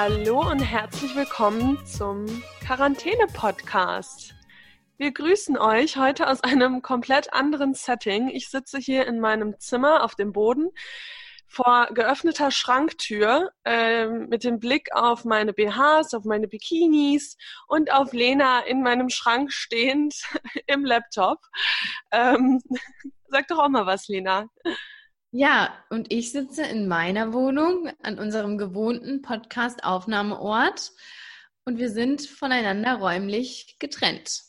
Hallo und herzlich willkommen zum Quarantäne-Podcast. Wir grüßen euch heute aus einem komplett anderen Setting. Ich sitze hier in meinem Zimmer auf dem Boden vor geöffneter Schranktür äh, mit dem Blick auf meine BHs, auf meine Bikinis und auf Lena in meinem Schrank stehend im Laptop. Ähm, sag doch auch mal was, Lena. Ja, und ich sitze in meiner Wohnung an unserem gewohnten Podcast-Aufnahmeort und wir sind voneinander räumlich getrennt.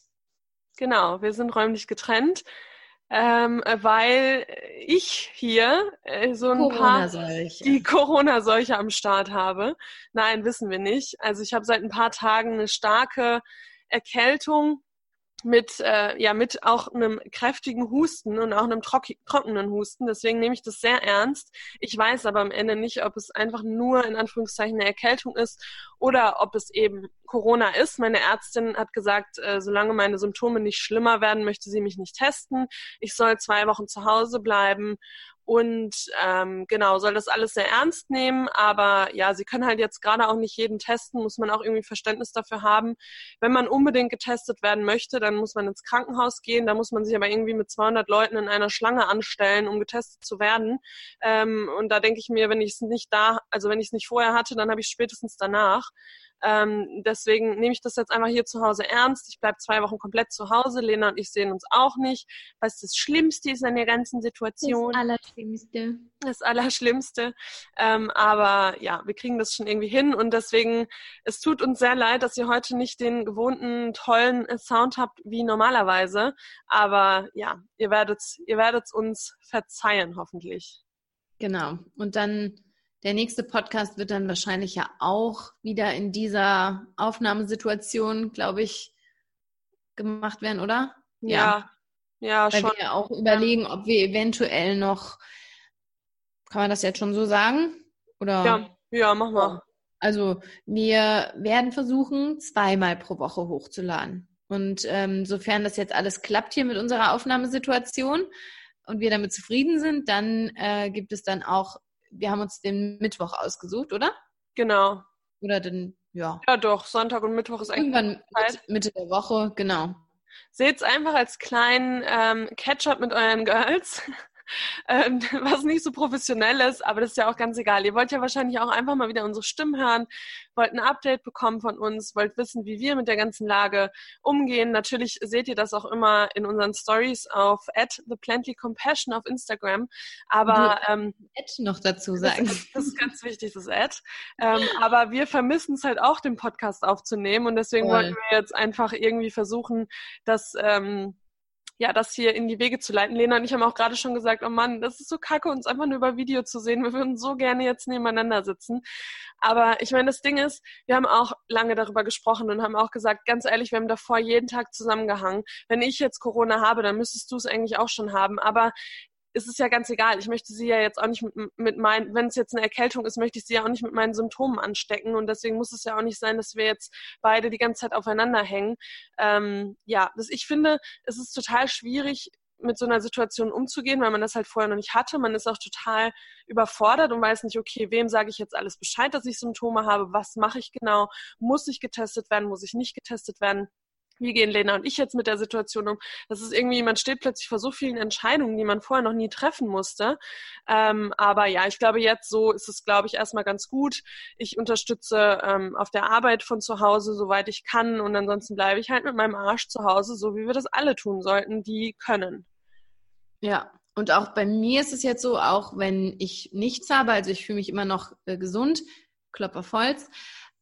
Genau, wir sind räumlich getrennt ähm, weil ich hier äh, so ein paar die Corona-Seuche am Start habe. Nein, wissen wir nicht. Also ich habe seit ein paar Tagen eine starke Erkältung mit äh, ja mit auch einem kräftigen Husten und auch einem trockenen Husten. Deswegen nehme ich das sehr ernst. Ich weiß aber am Ende nicht, ob es einfach nur in Anführungszeichen eine Erkältung ist oder ob es eben Corona ist. Meine Ärztin hat gesagt, äh, solange meine Symptome nicht schlimmer werden, möchte sie mich nicht testen. Ich soll zwei Wochen zu Hause bleiben und ähm, genau, soll das alles sehr ernst nehmen, aber ja, sie können halt jetzt gerade auch nicht jeden testen, muss man auch irgendwie Verständnis dafür haben. Wenn man unbedingt getestet werden möchte, dann muss man ins Krankenhaus gehen, da muss man sich aber irgendwie mit 200 Leuten in einer Schlange anstellen, um getestet zu werden. Ähm, und da denke ich mir, wenn ich es nicht da, also wenn ich es nicht vorher hatte, dann habe ich spätestens danach. Ähm, deswegen nehme ich das jetzt einfach hier zu Hause ernst. Ich bleibe zwei Wochen komplett zu Hause. Lena und ich sehen uns auch nicht. Was das Schlimmste ist an der ganzen Situation. Das Allerschlimmste. Das Allerschlimmste. Ähm, aber ja, wir kriegen das schon irgendwie hin und deswegen, es tut uns sehr leid, dass ihr heute nicht den gewohnten tollen Sound habt wie normalerweise. Aber ja, ihr werdet, ihr werdet uns verzeihen, hoffentlich. Genau. Und dann der nächste Podcast wird dann wahrscheinlich ja auch wieder in dieser Aufnahmesituation, glaube ich, gemacht werden, oder? Ja, ja, ja Weil schon. wir auch überlegen, ob wir eventuell noch, kann man das jetzt schon so sagen? Oder? Ja, ja, mach mal. Also wir werden versuchen, zweimal pro Woche hochzuladen. Und ähm, sofern das jetzt alles klappt hier mit unserer Aufnahmesituation und wir damit zufrieden sind, dann äh, gibt es dann auch wir haben uns den Mittwoch ausgesucht, oder? Genau. Oder den, ja. Ja, doch, Sonntag und Mittwoch ist eigentlich. Irgendwann Mitte der Woche, genau. Seht es einfach als kleinen ähm, Catch-up mit euren Girls. ähm, was nicht so professionell ist, aber das ist ja auch ganz egal. Ihr wollt ja wahrscheinlich auch einfach mal wieder unsere Stimmen hören, wollt ein Update bekommen von uns, wollt wissen, wie wir mit der ganzen Lage umgehen. Natürlich seht ihr das auch immer in unseren Stories auf at @theplantlycompassion auf Instagram. Aber ähm, Ad noch dazu sagen. Das, das, ist ganz wichtig, das Ad. Ähm, aber wir vermissen es halt auch, den Podcast aufzunehmen und deswegen Voll. wollten wir jetzt einfach irgendwie versuchen, dass ähm, ja, das hier in die Wege zu leiten. Lena und ich haben auch gerade schon gesagt, oh Mann, das ist so kacke, uns einfach nur über Video zu sehen. Wir würden so gerne jetzt nebeneinander sitzen. Aber ich meine, das Ding ist, wir haben auch lange darüber gesprochen und haben auch gesagt, ganz ehrlich, wir haben davor jeden Tag zusammengehangen. Wenn ich jetzt Corona habe, dann müsstest du es eigentlich auch schon haben. Aber ist es ja ganz egal. Ich möchte sie ja jetzt auch nicht mit, mit meinen, wenn es jetzt eine Erkältung ist, möchte ich sie ja auch nicht mit meinen Symptomen anstecken. Und deswegen muss es ja auch nicht sein, dass wir jetzt beide die ganze Zeit aufeinander hängen. Ähm, ja, das, ich finde, es ist total schwierig, mit so einer Situation umzugehen, weil man das halt vorher noch nicht hatte. Man ist auch total überfordert und weiß nicht, okay, wem sage ich jetzt alles Bescheid, dass ich Symptome habe? Was mache ich genau? Muss ich getestet werden? Muss ich nicht getestet werden? Wie gehen Lena und ich jetzt mit der Situation um? Das ist irgendwie, man steht plötzlich vor so vielen Entscheidungen, die man vorher noch nie treffen musste. Ähm, aber ja, ich glaube, jetzt so ist es, glaube ich, erstmal ganz gut. Ich unterstütze ähm, auf der Arbeit von zu Hause, soweit ich kann. Und ansonsten bleibe ich halt mit meinem Arsch zu Hause, so wie wir das alle tun sollten, die können. Ja, und auch bei mir ist es jetzt so, auch wenn ich nichts habe, also ich fühle mich immer noch äh, gesund, Klopper Holz,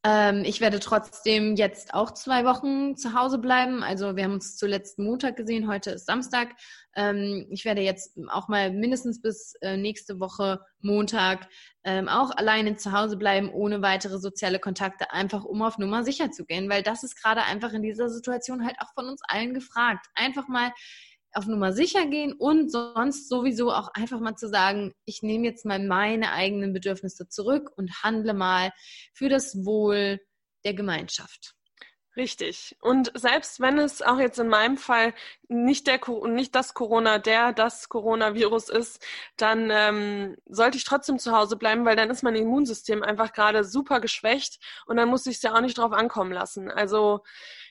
ähm, ich werde trotzdem jetzt auch zwei Wochen zu Hause bleiben. Also wir haben uns zuletzt Montag gesehen, heute ist Samstag. Ähm, ich werde jetzt auch mal mindestens bis äh, nächste Woche Montag ähm, auch alleine zu Hause bleiben, ohne weitere soziale Kontakte, einfach um auf Nummer sicher zu gehen, weil das ist gerade einfach in dieser Situation halt auch von uns allen gefragt. Einfach mal auf Nummer sicher gehen und sonst sowieso auch einfach mal zu sagen, ich nehme jetzt mal meine eigenen Bedürfnisse zurück und handle mal für das Wohl der Gemeinschaft. Richtig. Und selbst wenn es auch jetzt in meinem Fall nicht der nicht das Corona, der das Coronavirus ist, dann ähm, sollte ich trotzdem zu Hause bleiben, weil dann ist mein Immunsystem einfach gerade super geschwächt und dann muss ich es ja auch nicht drauf ankommen lassen. Also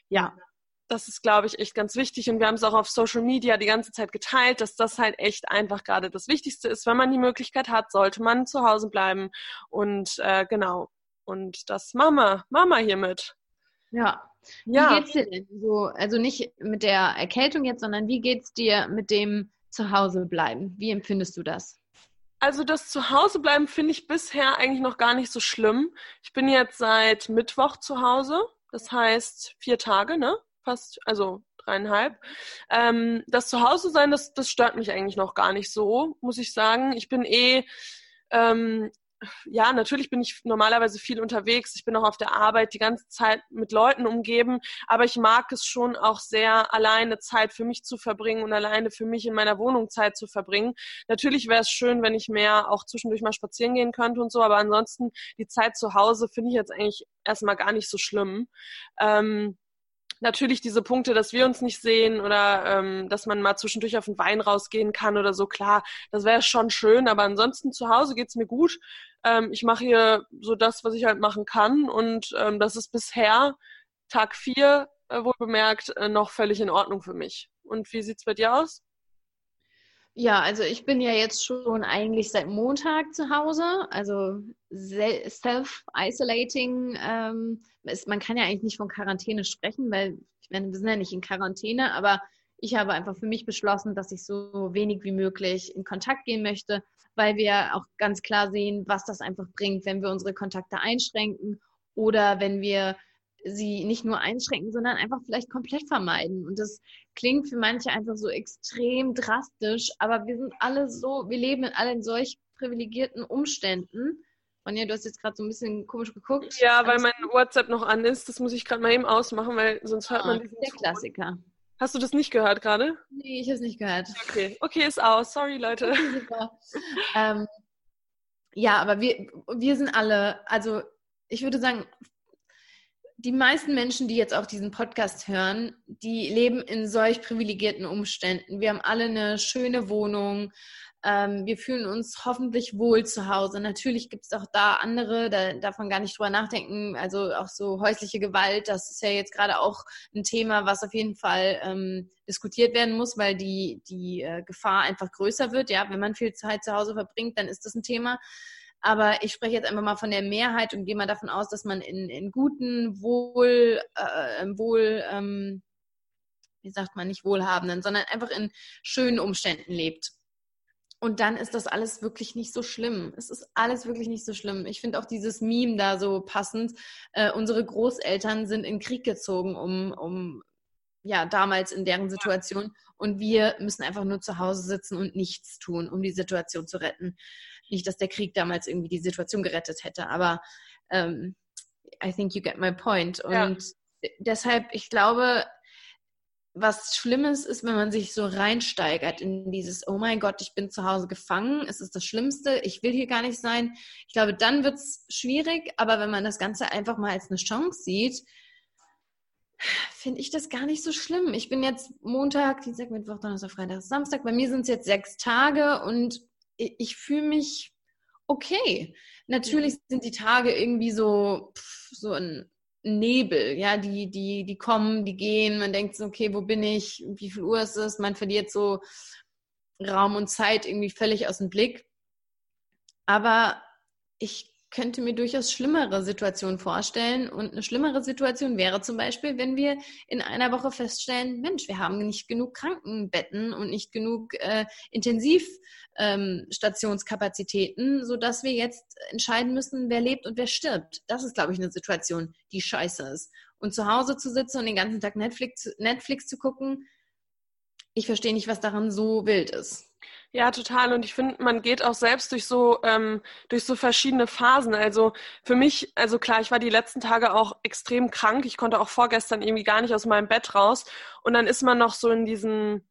ja, das ist, glaube ich, echt ganz wichtig. Und wir haben es auch auf Social Media die ganze Zeit geteilt, dass das halt echt einfach gerade das Wichtigste ist. Wenn man die Möglichkeit hat, sollte man zu Hause bleiben. Und äh, genau. Und das Mama, Mama hiermit. Ja. ja. Wie geht's dir denn so? Also nicht mit der Erkältung jetzt, sondern wie geht's dir mit dem Zuhause bleiben? Wie empfindest du das? Also das Zuhausebleiben finde ich bisher eigentlich noch gar nicht so schlimm. Ich bin jetzt seit Mittwoch zu Hause. Das heißt vier Tage, ne? Fast, also dreieinhalb. Ähm, das Zuhause sein, das, das stört mich eigentlich noch gar nicht so, muss ich sagen. Ich bin eh ähm, ja, natürlich bin ich normalerweise viel unterwegs. Ich bin auch auf der Arbeit die ganze Zeit mit Leuten umgeben, aber ich mag es schon auch sehr, alleine Zeit für mich zu verbringen und alleine für mich in meiner Wohnung Zeit zu verbringen. Natürlich wäre es schön, wenn ich mehr auch zwischendurch mal spazieren gehen könnte und so, aber ansonsten die Zeit zu Hause finde ich jetzt eigentlich erstmal gar nicht so schlimm. Ähm, natürlich diese Punkte, dass wir uns nicht sehen oder ähm, dass man mal zwischendurch auf den Wein rausgehen kann oder so, klar, das wäre schon schön, aber ansonsten zu Hause geht's mir gut. Ähm, ich mache hier so das, was ich halt machen kann und ähm, das ist bisher Tag vier, äh, wohl bemerkt, äh, noch völlig in Ordnung für mich. Und wie sieht's bei dir aus? Ja, also ich bin ja jetzt schon eigentlich seit Montag zu Hause, also self-isolating. Ähm, man kann ja eigentlich nicht von Quarantäne sprechen, weil ich meine, wir sind ja nicht in Quarantäne, aber ich habe einfach für mich beschlossen, dass ich so wenig wie möglich in Kontakt gehen möchte, weil wir auch ganz klar sehen, was das einfach bringt, wenn wir unsere Kontakte einschränken oder wenn wir sie nicht nur einschränken, sondern einfach vielleicht komplett vermeiden. Und das klingt für manche einfach so extrem drastisch, aber wir sind alle so, wir leben in allen solch privilegierten Umständen. Ronja, du hast jetzt gerade so ein bisschen komisch geguckt. Ja, weil mein WhatsApp noch an ist. Das muss ich gerade mal eben ausmachen, weil sonst hört ah, man diesen Der Klassiker. Hast du das nicht gehört gerade? Nee, ich habe es nicht gehört. Okay, okay, ist aus. Sorry, Leute. Okay, ähm, ja, aber wir, wir sind alle, also ich würde sagen, die meisten Menschen, die jetzt auch diesen Podcast hören, die leben in solch privilegierten Umständen. Wir haben alle eine schöne Wohnung. Ähm, wir fühlen uns hoffentlich wohl zu Hause. Natürlich gibt es auch da andere, da darf man gar nicht drüber nachdenken. Also auch so häusliche Gewalt, das ist ja jetzt gerade auch ein Thema, was auf jeden Fall ähm, diskutiert werden muss, weil die, die äh, Gefahr einfach größer wird. Ja, wenn man viel Zeit zu Hause verbringt, dann ist das ein Thema. Aber ich spreche jetzt einfach mal von der Mehrheit und gehe mal davon aus, dass man in, in guten, wohl, äh, wohl, ähm, wie sagt man, nicht wohlhabenden, sondern einfach in schönen Umständen lebt. Und dann ist das alles wirklich nicht so schlimm. Es ist alles wirklich nicht so schlimm. Ich finde auch dieses Meme da so passend. Äh, unsere Großeltern sind in Krieg gezogen, um, um ja, damals in deren Situation. Und wir müssen einfach nur zu Hause sitzen und nichts tun, um die Situation zu retten. Nicht, dass der Krieg damals irgendwie die Situation gerettet hätte, aber ähm, I think you get my point. Und ja. deshalb, ich glaube, was Schlimmes ist, wenn man sich so reinsteigert in dieses, oh mein Gott, ich bin zu Hause gefangen, es ist das Schlimmste, ich will hier gar nicht sein. Ich glaube, dann wird es schwierig, aber wenn man das Ganze einfach mal als eine Chance sieht, finde ich das gar nicht so schlimm. Ich bin jetzt Montag, Dienstag, Mittwoch, Donnerstag, Freitag, Samstag. Bei mir sind es jetzt sechs Tage und ich, ich fühle mich okay. Natürlich mhm. sind die Tage irgendwie so, pff, so ein Nebel, ja, die, die, die kommen, die gehen, man denkt so, okay, wo bin ich, wie viel Uhr ist es, man verliert so Raum und Zeit irgendwie völlig aus dem Blick. Aber ich könnte mir durchaus schlimmere Situationen vorstellen. Und eine schlimmere Situation wäre zum Beispiel, wenn wir in einer Woche feststellen, Mensch, wir haben nicht genug Krankenbetten und nicht genug äh, Intensivstationskapazitäten, ähm, sodass wir jetzt entscheiden müssen, wer lebt und wer stirbt. Das ist, glaube ich, eine Situation, die scheiße ist. Und zu Hause zu sitzen und den ganzen Tag Netflix, Netflix zu gucken, ich verstehe nicht, was daran so wild ist. Ja, total. Und ich finde, man geht auch selbst durch so, ähm, durch so verschiedene Phasen. Also für mich, also klar, ich war die letzten Tage auch extrem krank. Ich konnte auch vorgestern irgendwie gar nicht aus meinem Bett raus. Und dann ist man noch so in diesen,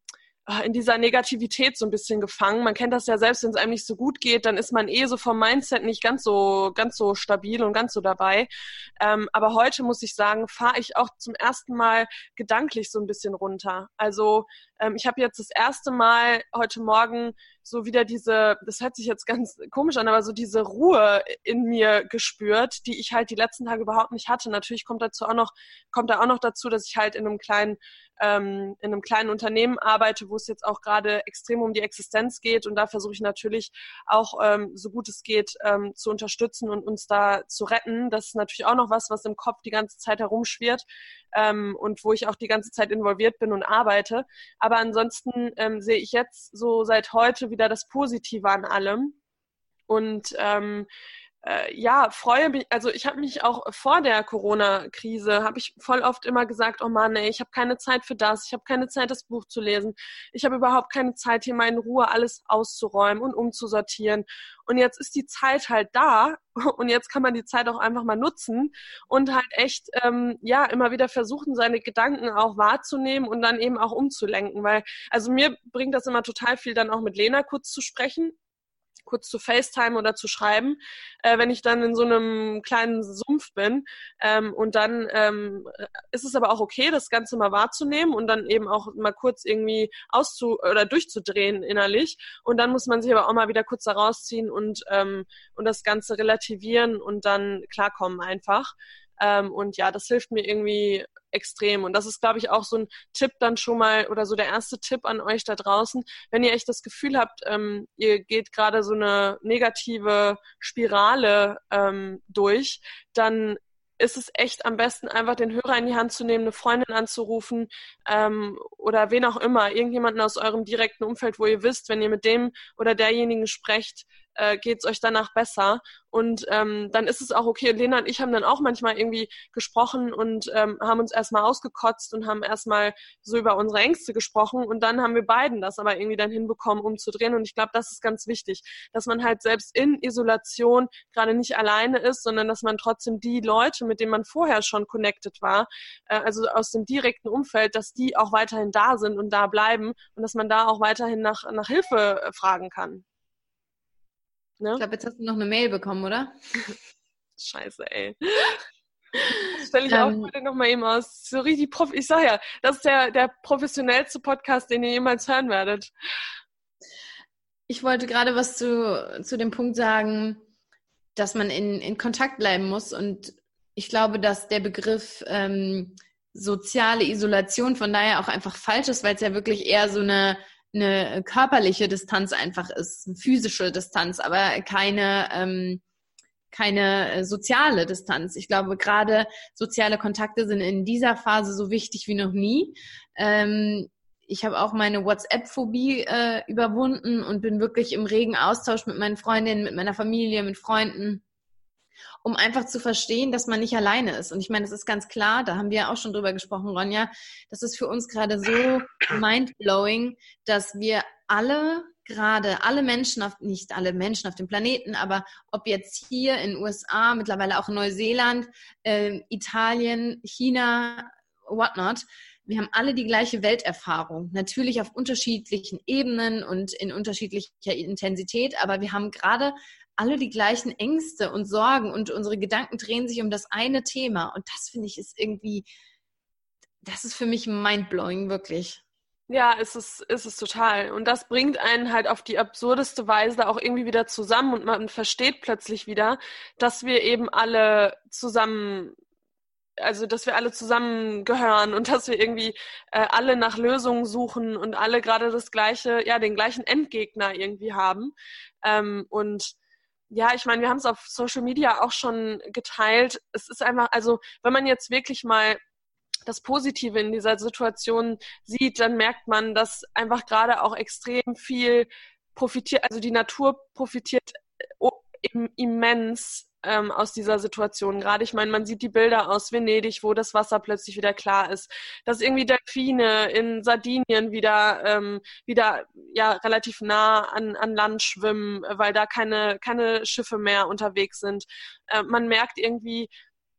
äh, in dieser Negativität so ein bisschen gefangen. Man kennt das ja selbst, wenn es einem nicht so gut geht, dann ist man eh so vom Mindset nicht ganz so ganz so stabil und ganz so dabei. Ähm, aber heute muss ich sagen, fahre ich auch zum ersten Mal gedanklich so ein bisschen runter. Also ähm, ich habe jetzt das erste Mal heute Morgen so wieder diese, das hört sich jetzt ganz komisch an, aber so diese Ruhe in mir gespürt, die ich halt die letzten Tage überhaupt nicht hatte. Natürlich kommt dazu auch noch, kommt da auch noch dazu, dass ich halt in einem kleinen ähm, in einem kleinen Unternehmen arbeite, wo es jetzt auch gerade extrem um die Existenz geht. Und da versuche ich natürlich auch, ähm, so gut es geht, ähm, zu unterstützen und uns da zu retten. Das ist natürlich auch noch was, was im Kopf die ganze Zeit herumschwirrt ähm, und wo ich auch die ganze Zeit involviert bin und arbeite. Aber ansonsten ähm, sehe ich jetzt so seit heute wieder das Positive an allem. Und ähm, äh, ja, freue mich, also ich habe mich auch vor der Corona-Krise, habe ich voll oft immer gesagt, oh Mann, ey, ich habe keine Zeit für das, ich habe keine Zeit, das Buch zu lesen, ich habe überhaupt keine Zeit, hier mal in Ruhe alles auszuräumen und umzusortieren. Und jetzt ist die Zeit halt da und jetzt kann man die Zeit auch einfach mal nutzen und halt echt, ähm, ja, immer wieder versuchen, seine Gedanken auch wahrzunehmen und dann eben auch umzulenken, weil, also mir bringt das immer total viel, dann auch mit Lena kurz zu sprechen kurz zu FaceTime oder zu schreiben, äh, wenn ich dann in so einem kleinen Sumpf bin. Ähm, und dann ähm, ist es aber auch okay, das Ganze mal wahrzunehmen und dann eben auch mal kurz irgendwie auszu oder durchzudrehen innerlich. Und dann muss man sich aber auch mal wieder kurz da rausziehen und, ähm, und das Ganze relativieren und dann klarkommen einfach. Ähm, und ja, das hilft mir irgendwie extrem. Und das ist, glaube ich, auch so ein Tipp dann schon mal oder so der erste Tipp an euch da draußen. Wenn ihr echt das Gefühl habt, ähm, ihr geht gerade so eine negative Spirale ähm, durch, dann ist es echt am besten, einfach den Hörer in die Hand zu nehmen, eine Freundin anzurufen ähm, oder wen auch immer, irgendjemanden aus eurem direkten Umfeld, wo ihr wisst, wenn ihr mit dem oder derjenigen sprecht, äh, geht es euch danach besser. Und ähm, dann ist es auch okay. Lena und ich haben dann auch manchmal irgendwie gesprochen und ähm, haben uns erstmal ausgekotzt und haben erstmal so über unsere Ängste gesprochen. Und dann haben wir beiden das aber irgendwie dann hinbekommen, umzudrehen. Und ich glaube, das ist ganz wichtig, dass man halt selbst in Isolation gerade nicht alleine ist, sondern dass man trotzdem die Leute, mit denen man vorher schon connected war, äh, also aus dem direkten Umfeld, dass die auch weiterhin da sind und da bleiben und dass man da auch weiterhin nach, nach Hilfe äh, fragen kann. Ne? Ich glaube, jetzt hast du noch eine Mail bekommen, oder? Scheiße, ey. Das stelle ich ähm, auch heute nochmal eben aus. So richtig prof ich sag ja, das ist der, der professionellste Podcast, den ihr jemals hören werdet. Ich wollte gerade was zu, zu dem Punkt sagen, dass man in, in Kontakt bleiben muss. Und ich glaube, dass der Begriff ähm, soziale Isolation von daher auch einfach falsch ist, weil es ja wirklich eher so eine eine körperliche Distanz einfach ist, eine physische Distanz, aber keine, ähm, keine äh, soziale Distanz. Ich glaube, gerade soziale Kontakte sind in dieser Phase so wichtig wie noch nie. Ähm, ich habe auch meine WhatsApp-Phobie äh, überwunden und bin wirklich im regen Austausch mit meinen Freundinnen, mit meiner Familie, mit Freunden um einfach zu verstehen, dass man nicht alleine ist. Und ich meine, es ist ganz klar, da haben wir auch schon drüber gesprochen, Ronja, das ist für uns gerade so mindblowing, dass wir alle gerade alle Menschen auf, nicht alle Menschen auf dem Planeten, aber ob jetzt hier in den USA, mittlerweile auch in Neuseeland, äh, Italien, China, whatnot, wir haben alle die gleiche Welterfahrung. Natürlich auf unterschiedlichen Ebenen und in unterschiedlicher Intensität, aber wir haben gerade alle die gleichen Ängste und Sorgen und unsere Gedanken drehen sich um das eine Thema. Und das finde ich ist irgendwie, das ist für mich mindblowing, wirklich. Ja, ist es, ist es total. Und das bringt einen halt auf die absurdeste Weise auch irgendwie wieder zusammen und man versteht plötzlich wieder, dass wir eben alle zusammen also dass wir alle zusammengehören und dass wir irgendwie äh, alle nach Lösungen suchen und alle gerade das gleiche, ja, den gleichen Endgegner irgendwie haben. Ähm, und ja, ich meine, wir haben es auf Social Media auch schon geteilt. Es ist einfach, also wenn man jetzt wirklich mal das Positive in dieser Situation sieht, dann merkt man, dass einfach gerade auch extrem viel profitiert, also die Natur profitiert äh, immens ähm, aus dieser Situation. Gerade, ich meine, man sieht die Bilder aus Venedig, wo das Wasser plötzlich wieder klar ist, dass irgendwie Delfine in Sardinien wieder ähm, wieder ja relativ nah an, an Land schwimmen, weil da keine keine Schiffe mehr unterwegs sind. Äh, man merkt irgendwie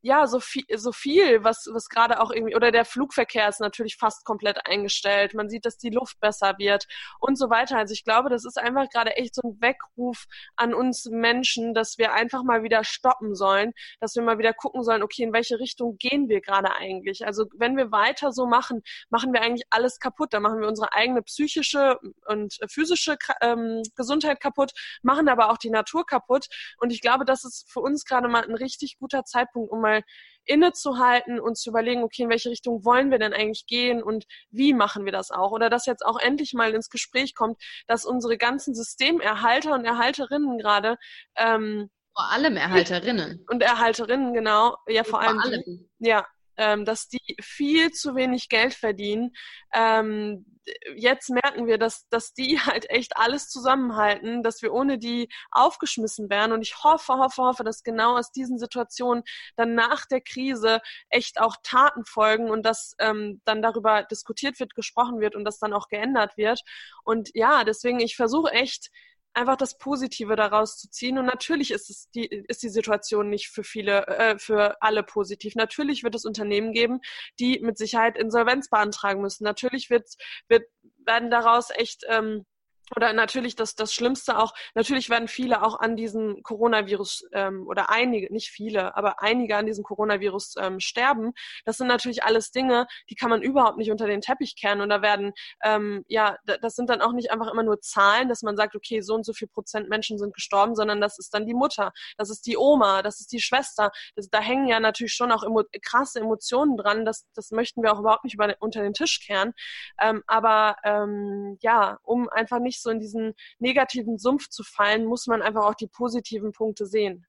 ja, so viel, so viel, was, was gerade auch irgendwie, oder der Flugverkehr ist natürlich fast komplett eingestellt. Man sieht, dass die Luft besser wird und so weiter. Also ich glaube, das ist einfach gerade echt so ein Weckruf an uns Menschen, dass wir einfach mal wieder stoppen sollen, dass wir mal wieder gucken sollen, okay, in welche Richtung gehen wir gerade eigentlich? Also wenn wir weiter so machen, machen wir eigentlich alles kaputt. Da machen wir unsere eigene psychische und physische ähm, Gesundheit kaputt, machen aber auch die Natur kaputt. Und ich glaube, das ist für uns gerade mal ein richtig guter Zeitpunkt, um mal innezuhalten und zu überlegen, okay, in welche Richtung wollen wir denn eigentlich gehen und wie machen wir das auch? Oder dass jetzt auch endlich mal ins Gespräch kommt, dass unsere ganzen Systemerhalter und Erhalterinnen gerade ähm, vor allem Erhalterinnen. Und Erhalterinnen, genau. Ja, vor, vor allem. allem. Ja, ähm, dass die viel zu wenig Geld verdienen. Ähm, jetzt merken wir, dass, dass die halt echt alles zusammenhalten, dass wir ohne die aufgeschmissen wären. Und ich hoffe, hoffe, hoffe, dass genau aus diesen Situationen dann nach der Krise echt auch Taten folgen und dass ähm, dann darüber diskutiert wird, gesprochen wird und das dann auch geändert wird. Und ja, deswegen, ich versuche echt, einfach das Positive daraus zu ziehen. Und natürlich ist es die, ist die Situation nicht für viele, äh, für alle positiv. Natürlich wird es Unternehmen geben, die mit Sicherheit Insolvenz beantragen müssen. Natürlich wird, wird werden daraus echt ähm, oder natürlich das, das Schlimmste auch, natürlich werden viele auch an diesem Coronavirus ähm, oder einige, nicht viele, aber einige an diesem Coronavirus ähm, sterben. Das sind natürlich alles Dinge, die kann man überhaupt nicht unter den Teppich kehren und da werden, ähm, ja, das sind dann auch nicht einfach immer nur Zahlen, dass man sagt, okay, so und so viel Prozent Menschen sind gestorben, sondern das ist dann die Mutter, das ist die Oma, das ist die Schwester. Das, da hängen ja natürlich schon auch emo krasse Emotionen dran, das, das möchten wir auch überhaupt nicht über, unter den Tisch kehren. Ähm, aber ähm, ja, um einfach nicht nicht so in diesen negativen Sumpf zu fallen, muss man einfach auch die positiven Punkte sehen.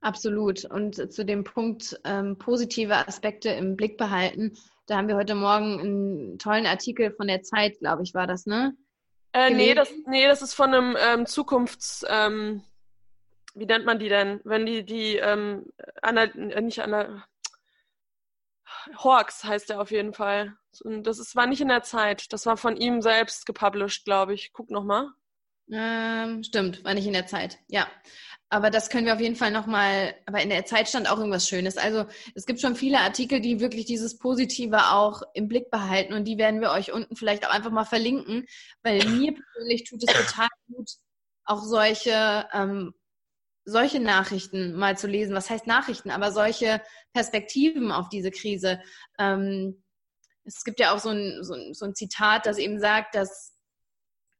Absolut. Und zu dem Punkt ähm, positive Aspekte im Blick behalten, da haben wir heute Morgen einen tollen Artikel von der Zeit, glaube ich, war das, ne? Äh, nee, das, nee, das ist von einem ähm, Zukunfts, ähm, wie nennt man die denn? Wenn die, die, ähm, Anna, äh, nicht Anna, Hawks heißt er auf jeden Fall. Das ist, war nicht in der Zeit. Das war von ihm selbst gepublished, glaube ich. Guck nochmal. Ähm, stimmt, war nicht in der Zeit. Ja. Aber das können wir auf jeden Fall nochmal, aber in der Zeit stand auch irgendwas Schönes. Also es gibt schon viele Artikel, die wirklich dieses Positive auch im Blick behalten und die werden wir euch unten vielleicht auch einfach mal verlinken, weil mir persönlich tut es total gut, auch solche ähm, solche Nachrichten mal zu lesen. Was heißt Nachrichten? Aber solche Perspektiven auf diese Krise. Ähm, es gibt ja auch so ein, so, ein, so ein Zitat, das eben sagt, dass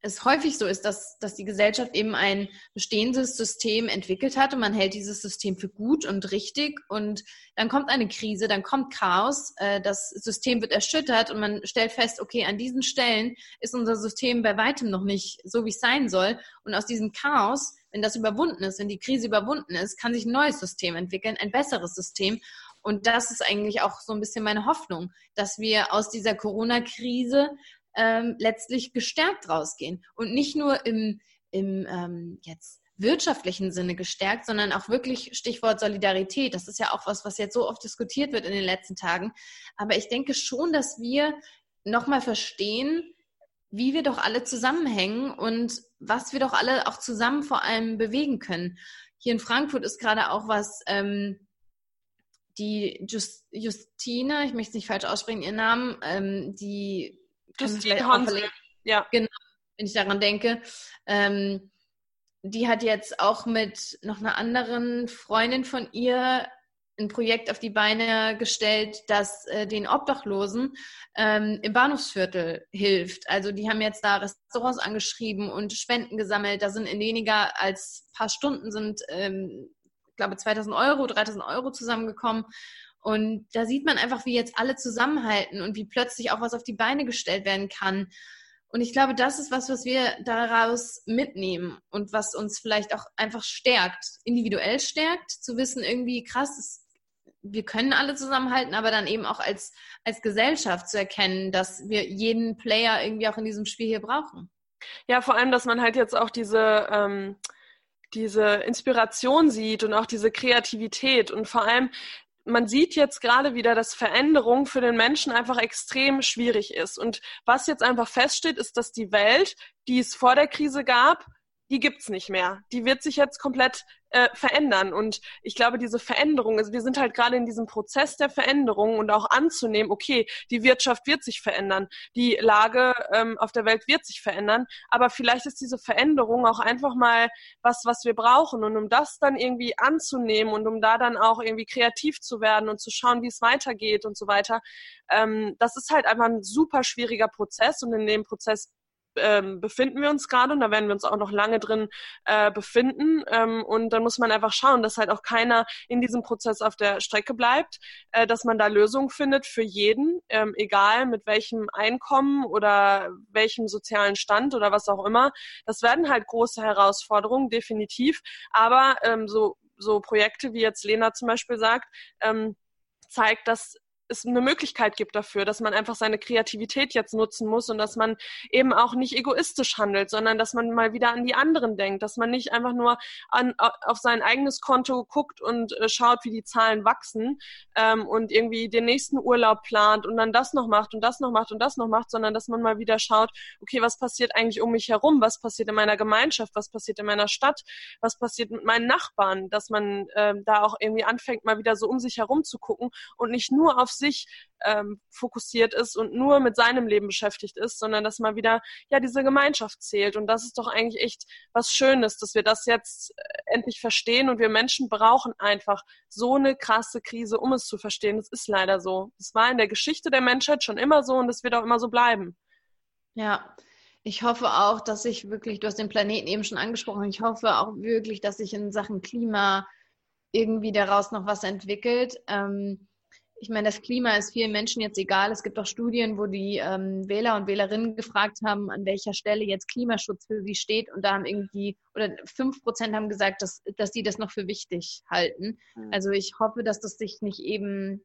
es häufig so ist, dass, dass die Gesellschaft eben ein bestehendes System entwickelt hat und man hält dieses System für gut und richtig und dann kommt eine Krise, dann kommt Chaos, äh, das System wird erschüttert und man stellt fest, okay, an diesen Stellen ist unser System bei weitem noch nicht so, wie es sein soll und aus diesem Chaos wenn das überwunden ist, wenn die Krise überwunden ist, kann sich ein neues System entwickeln, ein besseres System. Und das ist eigentlich auch so ein bisschen meine Hoffnung, dass wir aus dieser Corona-Krise ähm, letztlich gestärkt rausgehen. Und nicht nur im, im ähm, jetzt wirtschaftlichen Sinne gestärkt, sondern auch wirklich Stichwort Solidarität. Das ist ja auch was, was jetzt so oft diskutiert wird in den letzten Tagen. Aber ich denke schon, dass wir nochmal verstehen, wie wir doch alle zusammenhängen und was wir doch alle auch zusammen vor allem bewegen können. Hier in Frankfurt ist gerade auch was, ähm, die Just, Justine, ich möchte es nicht falsch aussprechen, ihren Namen, ähm, die Justine Hansel. Ja. Genau, wenn ich daran denke. Ähm, die hat jetzt auch mit noch einer anderen Freundin von ihr ein Projekt auf die Beine gestellt, das äh, den Obdachlosen ähm, im Bahnhofsviertel hilft. Also die haben jetzt da Restaurants angeschrieben und Spenden gesammelt. Da sind in weniger als paar Stunden sind, ähm, ich glaube, 2000 Euro, 3000 Euro zusammengekommen. Und da sieht man einfach, wie jetzt alle zusammenhalten und wie plötzlich auch was auf die Beine gestellt werden kann. Und ich glaube, das ist was, was wir daraus mitnehmen und was uns vielleicht auch einfach stärkt, individuell stärkt, zu wissen, irgendwie krass, wir können alle zusammenhalten, aber dann eben auch als, als Gesellschaft zu erkennen, dass wir jeden Player irgendwie auch in diesem Spiel hier brauchen. Ja, vor allem, dass man halt jetzt auch diese, ähm, diese Inspiration sieht und auch diese Kreativität und vor allem, man sieht jetzt gerade wieder, dass Veränderung für den Menschen einfach extrem schwierig ist. Und was jetzt einfach feststeht, ist, dass die Welt, die es vor der Krise gab, die gibt's nicht mehr. Die wird sich jetzt komplett äh, verändern. Und ich glaube, diese Veränderung, also wir sind halt gerade in diesem Prozess der Veränderung und auch anzunehmen, okay, die Wirtschaft wird sich verändern, die Lage ähm, auf der Welt wird sich verändern, aber vielleicht ist diese Veränderung auch einfach mal was, was wir brauchen. Und um das dann irgendwie anzunehmen und um da dann auch irgendwie kreativ zu werden und zu schauen, wie es weitergeht und so weiter, ähm, das ist halt einfach ein super schwieriger Prozess und in dem Prozess ähm, befinden wir uns gerade und da werden wir uns auch noch lange drin äh, befinden. Ähm, und dann muss man einfach schauen, dass halt auch keiner in diesem Prozess auf der Strecke bleibt, äh, dass man da Lösungen findet für jeden, ähm, egal mit welchem Einkommen oder welchem sozialen Stand oder was auch immer. Das werden halt große Herausforderungen, definitiv. Aber ähm, so, so Projekte, wie jetzt Lena zum Beispiel sagt, ähm, zeigt, dass es eine Möglichkeit gibt dafür, dass man einfach seine Kreativität jetzt nutzen muss und dass man eben auch nicht egoistisch handelt, sondern dass man mal wieder an die anderen denkt, dass man nicht einfach nur an, auf sein eigenes Konto guckt und äh, schaut, wie die Zahlen wachsen ähm, und irgendwie den nächsten Urlaub plant und dann das noch macht und das noch macht und das noch macht, sondern dass man mal wieder schaut, okay, was passiert eigentlich um mich herum, was passiert in meiner Gemeinschaft, was passiert in meiner Stadt, was passiert mit meinen Nachbarn, dass man äh, da auch irgendwie anfängt, mal wieder so um sich herum zu gucken und nicht nur auf sich ähm, fokussiert ist und nur mit seinem Leben beschäftigt ist, sondern dass man wieder ja diese Gemeinschaft zählt. Und das ist doch eigentlich echt was Schönes, dass wir das jetzt äh, endlich verstehen. Und wir Menschen brauchen einfach so eine krasse Krise, um es zu verstehen. Das ist leider so. Das war in der Geschichte der Menschheit schon immer so und das wird auch immer so bleiben. Ja, ich hoffe auch, dass ich wirklich, du hast den Planeten eben schon angesprochen, ich hoffe auch wirklich, dass sich in Sachen Klima irgendwie daraus noch was entwickelt. Ähm, ich meine, das Klima ist vielen Menschen jetzt egal. Es gibt auch Studien, wo die ähm, Wähler und Wählerinnen gefragt haben, an welcher Stelle jetzt Klimaschutz für sie steht. Und da haben irgendwie, oder fünf Prozent haben gesagt, dass, dass sie das noch für wichtig halten. Mhm. Also ich hoffe, dass das sich nicht eben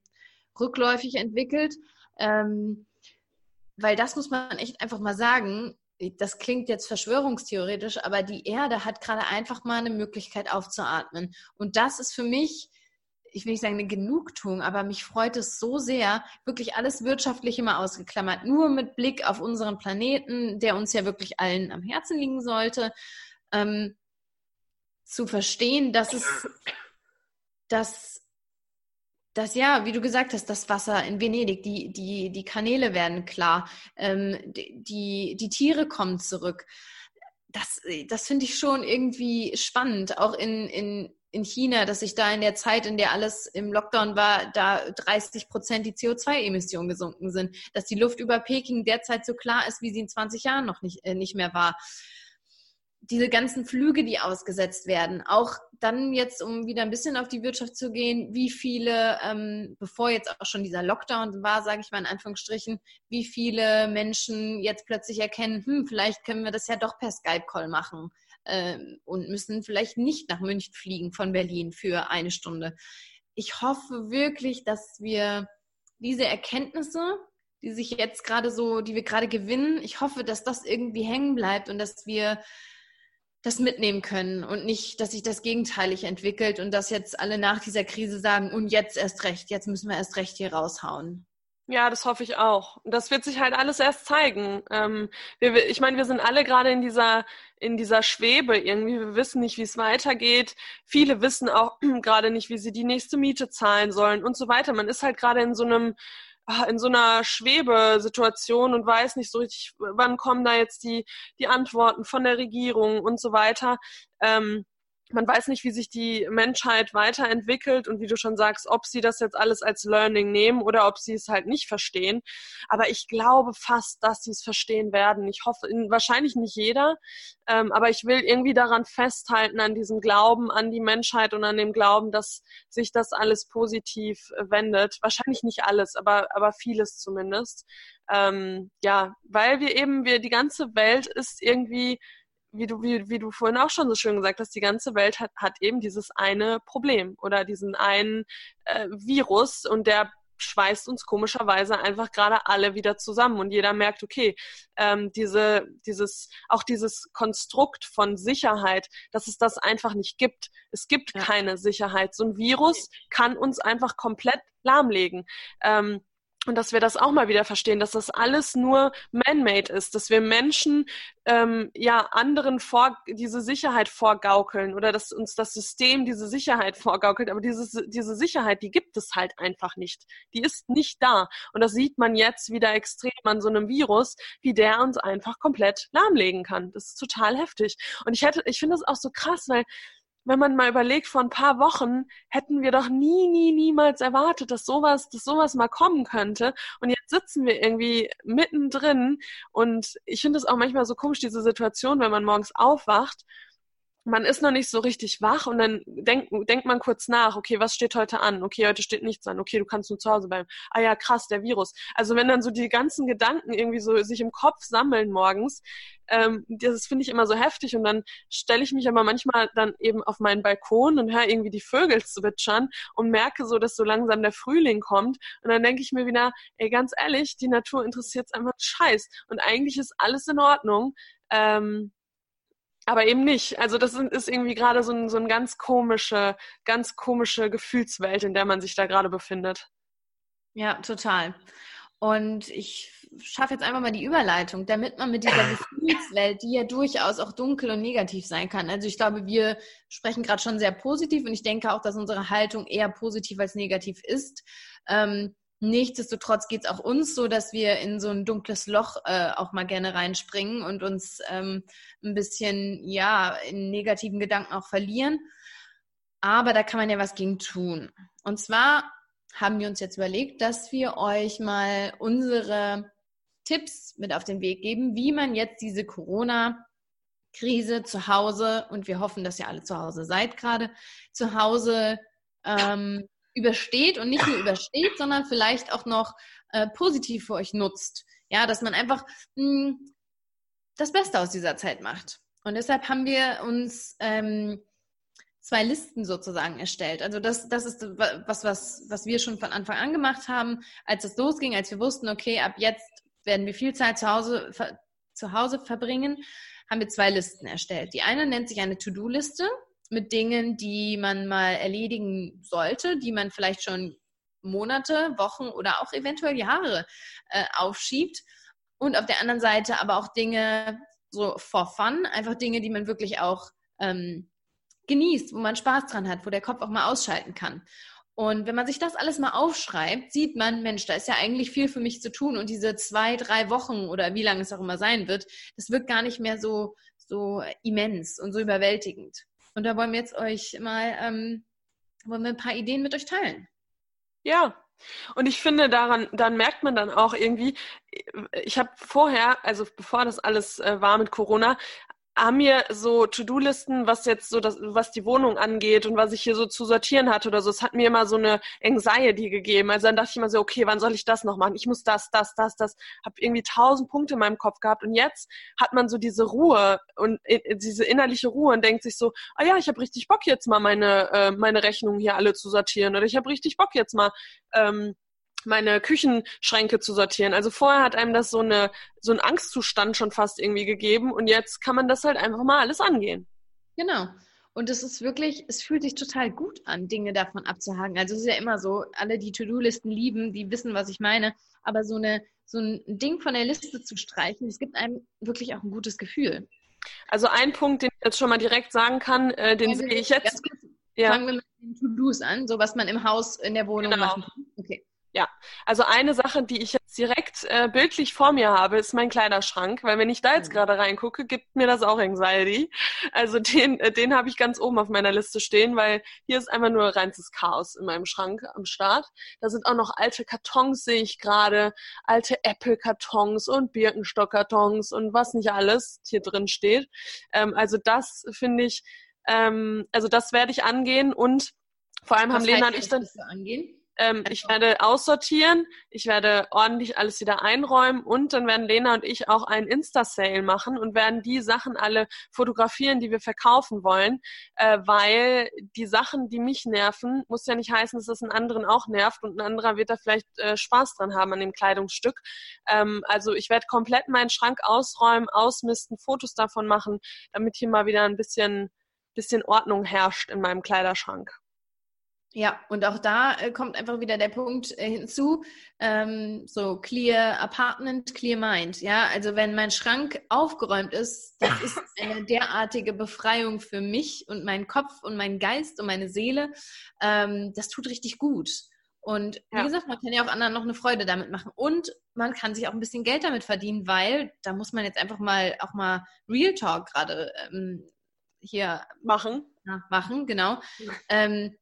rückläufig entwickelt. Ähm, weil das muss man echt einfach mal sagen. Das klingt jetzt verschwörungstheoretisch, aber die Erde hat gerade einfach mal eine Möglichkeit aufzuatmen. Und das ist für mich ich will nicht sagen eine Genugtuung, aber mich freut es so sehr, wirklich alles Wirtschaftliche mal ausgeklammert, nur mit Blick auf unseren Planeten, der uns ja wirklich allen am Herzen liegen sollte, ähm, zu verstehen, dass es, dass, dass ja, wie du gesagt hast, das Wasser in Venedig, die, die, die Kanäle werden klar, ähm, die, die Tiere kommen zurück. Das, das finde ich schon irgendwie spannend, auch in, in, in China, dass sich da in der Zeit, in der alles im Lockdown war, da 30 Prozent die CO2-Emissionen gesunken sind, dass die Luft über Peking derzeit so klar ist, wie sie in 20 Jahren noch nicht, äh, nicht mehr war. Diese ganzen Flüge, die ausgesetzt werden, auch dann jetzt, um wieder ein bisschen auf die Wirtschaft zu gehen, wie viele, ähm, bevor jetzt auch schon dieser Lockdown war, sage ich mal in Anführungsstrichen, wie viele Menschen jetzt plötzlich erkennen, hm, vielleicht können wir das ja doch per Skype-Call machen ähm, und müssen vielleicht nicht nach München fliegen von Berlin für eine Stunde. Ich hoffe wirklich, dass wir diese Erkenntnisse, die sich jetzt gerade so, die wir gerade gewinnen, ich hoffe, dass das irgendwie hängen bleibt und dass wir das mitnehmen können und nicht, dass sich das gegenteilig entwickelt und dass jetzt alle nach dieser Krise sagen, und jetzt erst recht, jetzt müssen wir erst recht hier raushauen. Ja, das hoffe ich auch. Das wird sich halt alles erst zeigen. Ähm, wir, ich meine, wir sind alle gerade in dieser in dieser Schwebe irgendwie. Wir wissen nicht, wie es weitergeht. Viele wissen auch gerade nicht, wie sie die nächste Miete zahlen sollen und so weiter. Man ist halt gerade in so einem ah, in so einer Schwebesituation und weiß nicht so richtig, wann kommen da jetzt die die Antworten von der Regierung und so weiter. Ähm, man weiß nicht, wie sich die Menschheit weiterentwickelt und wie du schon sagst, ob sie das jetzt alles als Learning nehmen oder ob sie es halt nicht verstehen. Aber ich glaube fast, dass sie es verstehen werden. Ich hoffe, wahrscheinlich nicht jeder, ähm, aber ich will irgendwie daran festhalten, an diesem Glauben an die Menschheit und an dem Glauben, dass sich das alles positiv wendet. Wahrscheinlich nicht alles, aber, aber vieles zumindest. Ähm, ja, weil wir eben, wir, die ganze Welt ist irgendwie wie du, wie, wie du vorhin auch schon so schön gesagt hast, die ganze Welt hat, hat eben dieses eine Problem oder diesen einen äh, Virus und der schweißt uns komischerweise einfach gerade alle wieder zusammen und jeder merkt, okay, ähm, diese, dieses, auch dieses Konstrukt von Sicherheit, dass es das einfach nicht gibt. Es gibt ja. keine Sicherheit. So ein Virus kann uns einfach komplett lahmlegen. Ähm, und dass wir das auch mal wieder verstehen, dass das alles nur man-made ist, dass wir Menschen ähm, ja anderen vor diese Sicherheit vorgaukeln oder dass uns das System diese Sicherheit vorgaukelt, aber diese diese Sicherheit, die gibt es halt einfach nicht. Die ist nicht da und das sieht man jetzt wieder extrem an so einem Virus, wie der uns einfach komplett lahmlegen kann. Das ist total heftig und ich hätte ich finde das auch so krass, weil wenn man mal überlegt, vor ein paar Wochen hätten wir doch nie, nie, niemals erwartet, dass sowas, dass sowas mal kommen könnte. Und jetzt sitzen wir irgendwie mittendrin. Und ich finde es auch manchmal so komisch, diese Situation, wenn man morgens aufwacht man ist noch nicht so richtig wach und dann denkt, denkt man kurz nach, okay, was steht heute an? Okay, heute steht nichts an. Okay, du kannst nur zu Hause bleiben. Ah ja, krass, der Virus. Also wenn dann so die ganzen Gedanken irgendwie so sich im Kopf sammeln morgens, ähm, das finde ich immer so heftig und dann stelle ich mich aber manchmal dann eben auf meinen Balkon und höre irgendwie die Vögel zwitschern und merke so, dass so langsam der Frühling kommt und dann denke ich mir wieder, ey, ganz ehrlich, die Natur interessiert einfach Scheiß und eigentlich ist alles in Ordnung. Ähm, aber eben nicht. Also das ist irgendwie gerade so, ein, so eine ganz komische, ganz komische Gefühlswelt, in der man sich da gerade befindet. Ja, total. Und ich schaffe jetzt einfach mal die Überleitung, damit man mit dieser Gefühlswelt, die ja durchaus auch dunkel und negativ sein kann. Also ich glaube, wir sprechen gerade schon sehr positiv und ich denke auch, dass unsere Haltung eher positiv als negativ ist. Ähm, Nichtsdestotrotz geht es auch uns so, dass wir in so ein dunkles Loch äh, auch mal gerne reinspringen und uns ähm, ein bisschen, ja, in negativen Gedanken auch verlieren. Aber da kann man ja was gegen tun. Und zwar haben wir uns jetzt überlegt, dass wir euch mal unsere Tipps mit auf den Weg geben, wie man jetzt diese Corona-Krise zu Hause, und wir hoffen, dass ihr alle zu Hause seid gerade, zu Hause ähm, übersteht und nicht nur übersteht, sondern vielleicht auch noch äh, positiv für euch nutzt. Ja, dass man einfach mh, hm, das Beste aus dieser Zeit macht. Und deshalb haben wir uns ähm, zwei Listen sozusagen erstellt. Also das, das ist was, was, was wir schon von Anfang an gemacht haben, als es losging, als wir wussten, okay, ab jetzt werden wir viel Zeit zu Hause, zu Hause verbringen, haben wir zwei Listen erstellt. Die eine nennt sich eine To-Do-Liste mit Dingen, die man mal erledigen sollte, die man vielleicht schon Monate, Wochen oder auch eventuell Jahre äh, aufschiebt. Und auf der anderen Seite aber auch Dinge so for fun, einfach Dinge, die man wirklich auch ähm, genießt, wo man Spaß dran hat, wo der Kopf auch mal ausschalten kann. Und wenn man sich das alles mal aufschreibt, sieht man, Mensch, da ist ja eigentlich viel für mich zu tun und diese zwei, drei Wochen oder wie lange es auch immer sein wird, das wird gar nicht mehr so, so immens und so überwältigend. Und da wollen wir jetzt euch mal, ähm, wollen wir ein paar Ideen mit euch teilen. Ja, und ich finde, daran, dann merkt man dann auch irgendwie, ich habe vorher, also bevor das alles äh, war mit Corona, haben mir so To-Do-Listen, was jetzt so das, was die Wohnung angeht und was ich hier so zu sortieren hatte oder so, es hat mir immer so eine Anxiety gegeben. Also dann dachte ich immer so, okay, wann soll ich das noch machen? Ich muss das, das, das, das. Hab irgendwie tausend Punkte in meinem Kopf gehabt und jetzt hat man so diese Ruhe und äh, diese innerliche Ruhe und denkt sich so, ah ja, ich habe richtig Bock jetzt mal meine äh, meine Rechnungen hier alle zu sortieren oder ich habe richtig Bock jetzt mal ähm, meine Küchenschränke zu sortieren. Also vorher hat einem das so eine so ein Angstzustand schon fast irgendwie gegeben und jetzt kann man das halt einfach mal alles angehen. Genau. Und es ist wirklich, es fühlt sich total gut an, Dinge davon abzuhaken. Also es ist ja immer so, alle, die To-Do-Listen lieben, die wissen, was ich meine. Aber so eine, so ein Ding von der Liste zu streichen, es gibt einem wirklich auch ein gutes Gefühl. Also ein Punkt, den ich jetzt schon mal direkt sagen kann, äh, den sehe ich jetzt. Ja. Fangen wir mit den To-Dos an, so was man im Haus, in der Wohnung genau. machen kann. Okay. Ja, also eine Sache, die ich jetzt direkt äh, bildlich vor mir habe, ist mein Kleiderschrank, weil wenn ich da jetzt mhm. gerade reingucke, gibt mir das auch Anxiety. Also den, äh, den habe ich ganz oben auf meiner Liste stehen, weil hier ist einfach nur reinstes Chaos in meinem Schrank am Start. Da sind auch noch alte Kartons, sehe ich gerade, alte Apple-Kartons und Birkenstock-Kartons und was nicht alles hier drin steht. Ähm, also das finde ich, ähm, also das werde ich angehen und vor allem was haben Lena und ich dann. Angehen? Ähm, ich werde aussortieren, ich werde ordentlich alles wieder einräumen und dann werden Lena und ich auch einen Insta-Sale machen und werden die Sachen alle fotografieren, die wir verkaufen wollen, äh, weil die Sachen, die mich nerven, muss ja nicht heißen, dass es einen anderen auch nervt und ein anderer wird da vielleicht äh, Spaß dran haben an dem Kleidungsstück. Ähm, also ich werde komplett meinen Schrank ausräumen, ausmisten, Fotos davon machen, damit hier mal wieder ein bisschen, bisschen Ordnung herrscht in meinem Kleiderschrank. Ja, und auch da äh, kommt einfach wieder der Punkt äh, hinzu, ähm, so clear apartment, clear mind. Ja, also wenn mein Schrank aufgeräumt ist, das ist eine derartige Befreiung für mich und meinen Kopf und meinen Geist und meine Seele. Ähm, das tut richtig gut. Und wie ja. gesagt, man kann ja auch anderen noch eine Freude damit machen. Und man kann sich auch ein bisschen Geld damit verdienen, weil da muss man jetzt einfach mal auch mal Real Talk gerade ähm, hier machen. Ja, machen, genau. Ähm,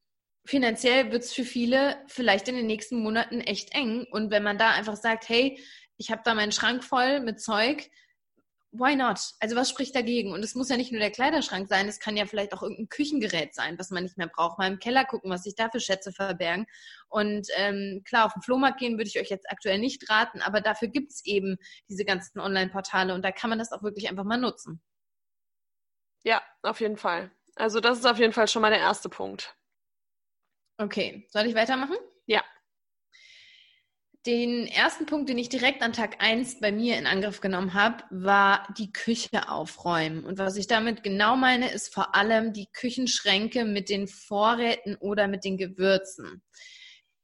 finanziell wird es für viele vielleicht in den nächsten Monaten echt eng. Und wenn man da einfach sagt, hey, ich habe da meinen Schrank voll mit Zeug, why not? Also was spricht dagegen? Und es muss ja nicht nur der Kleiderschrank sein, es kann ja vielleicht auch irgendein Küchengerät sein, was man nicht mehr braucht. Mal im Keller gucken, was sich da für Schätze verbergen. Und ähm, klar, auf den Flohmarkt gehen würde ich euch jetzt aktuell nicht raten, aber dafür gibt es eben diese ganzen Online-Portale und da kann man das auch wirklich einfach mal nutzen. Ja, auf jeden Fall. Also das ist auf jeden Fall schon mal der erste Punkt. Okay, soll ich weitermachen? Ja. Den ersten Punkt, den ich direkt an Tag 1 bei mir in Angriff genommen habe, war die Küche aufräumen. Und was ich damit genau meine, ist vor allem die Küchenschränke mit den Vorräten oder mit den Gewürzen.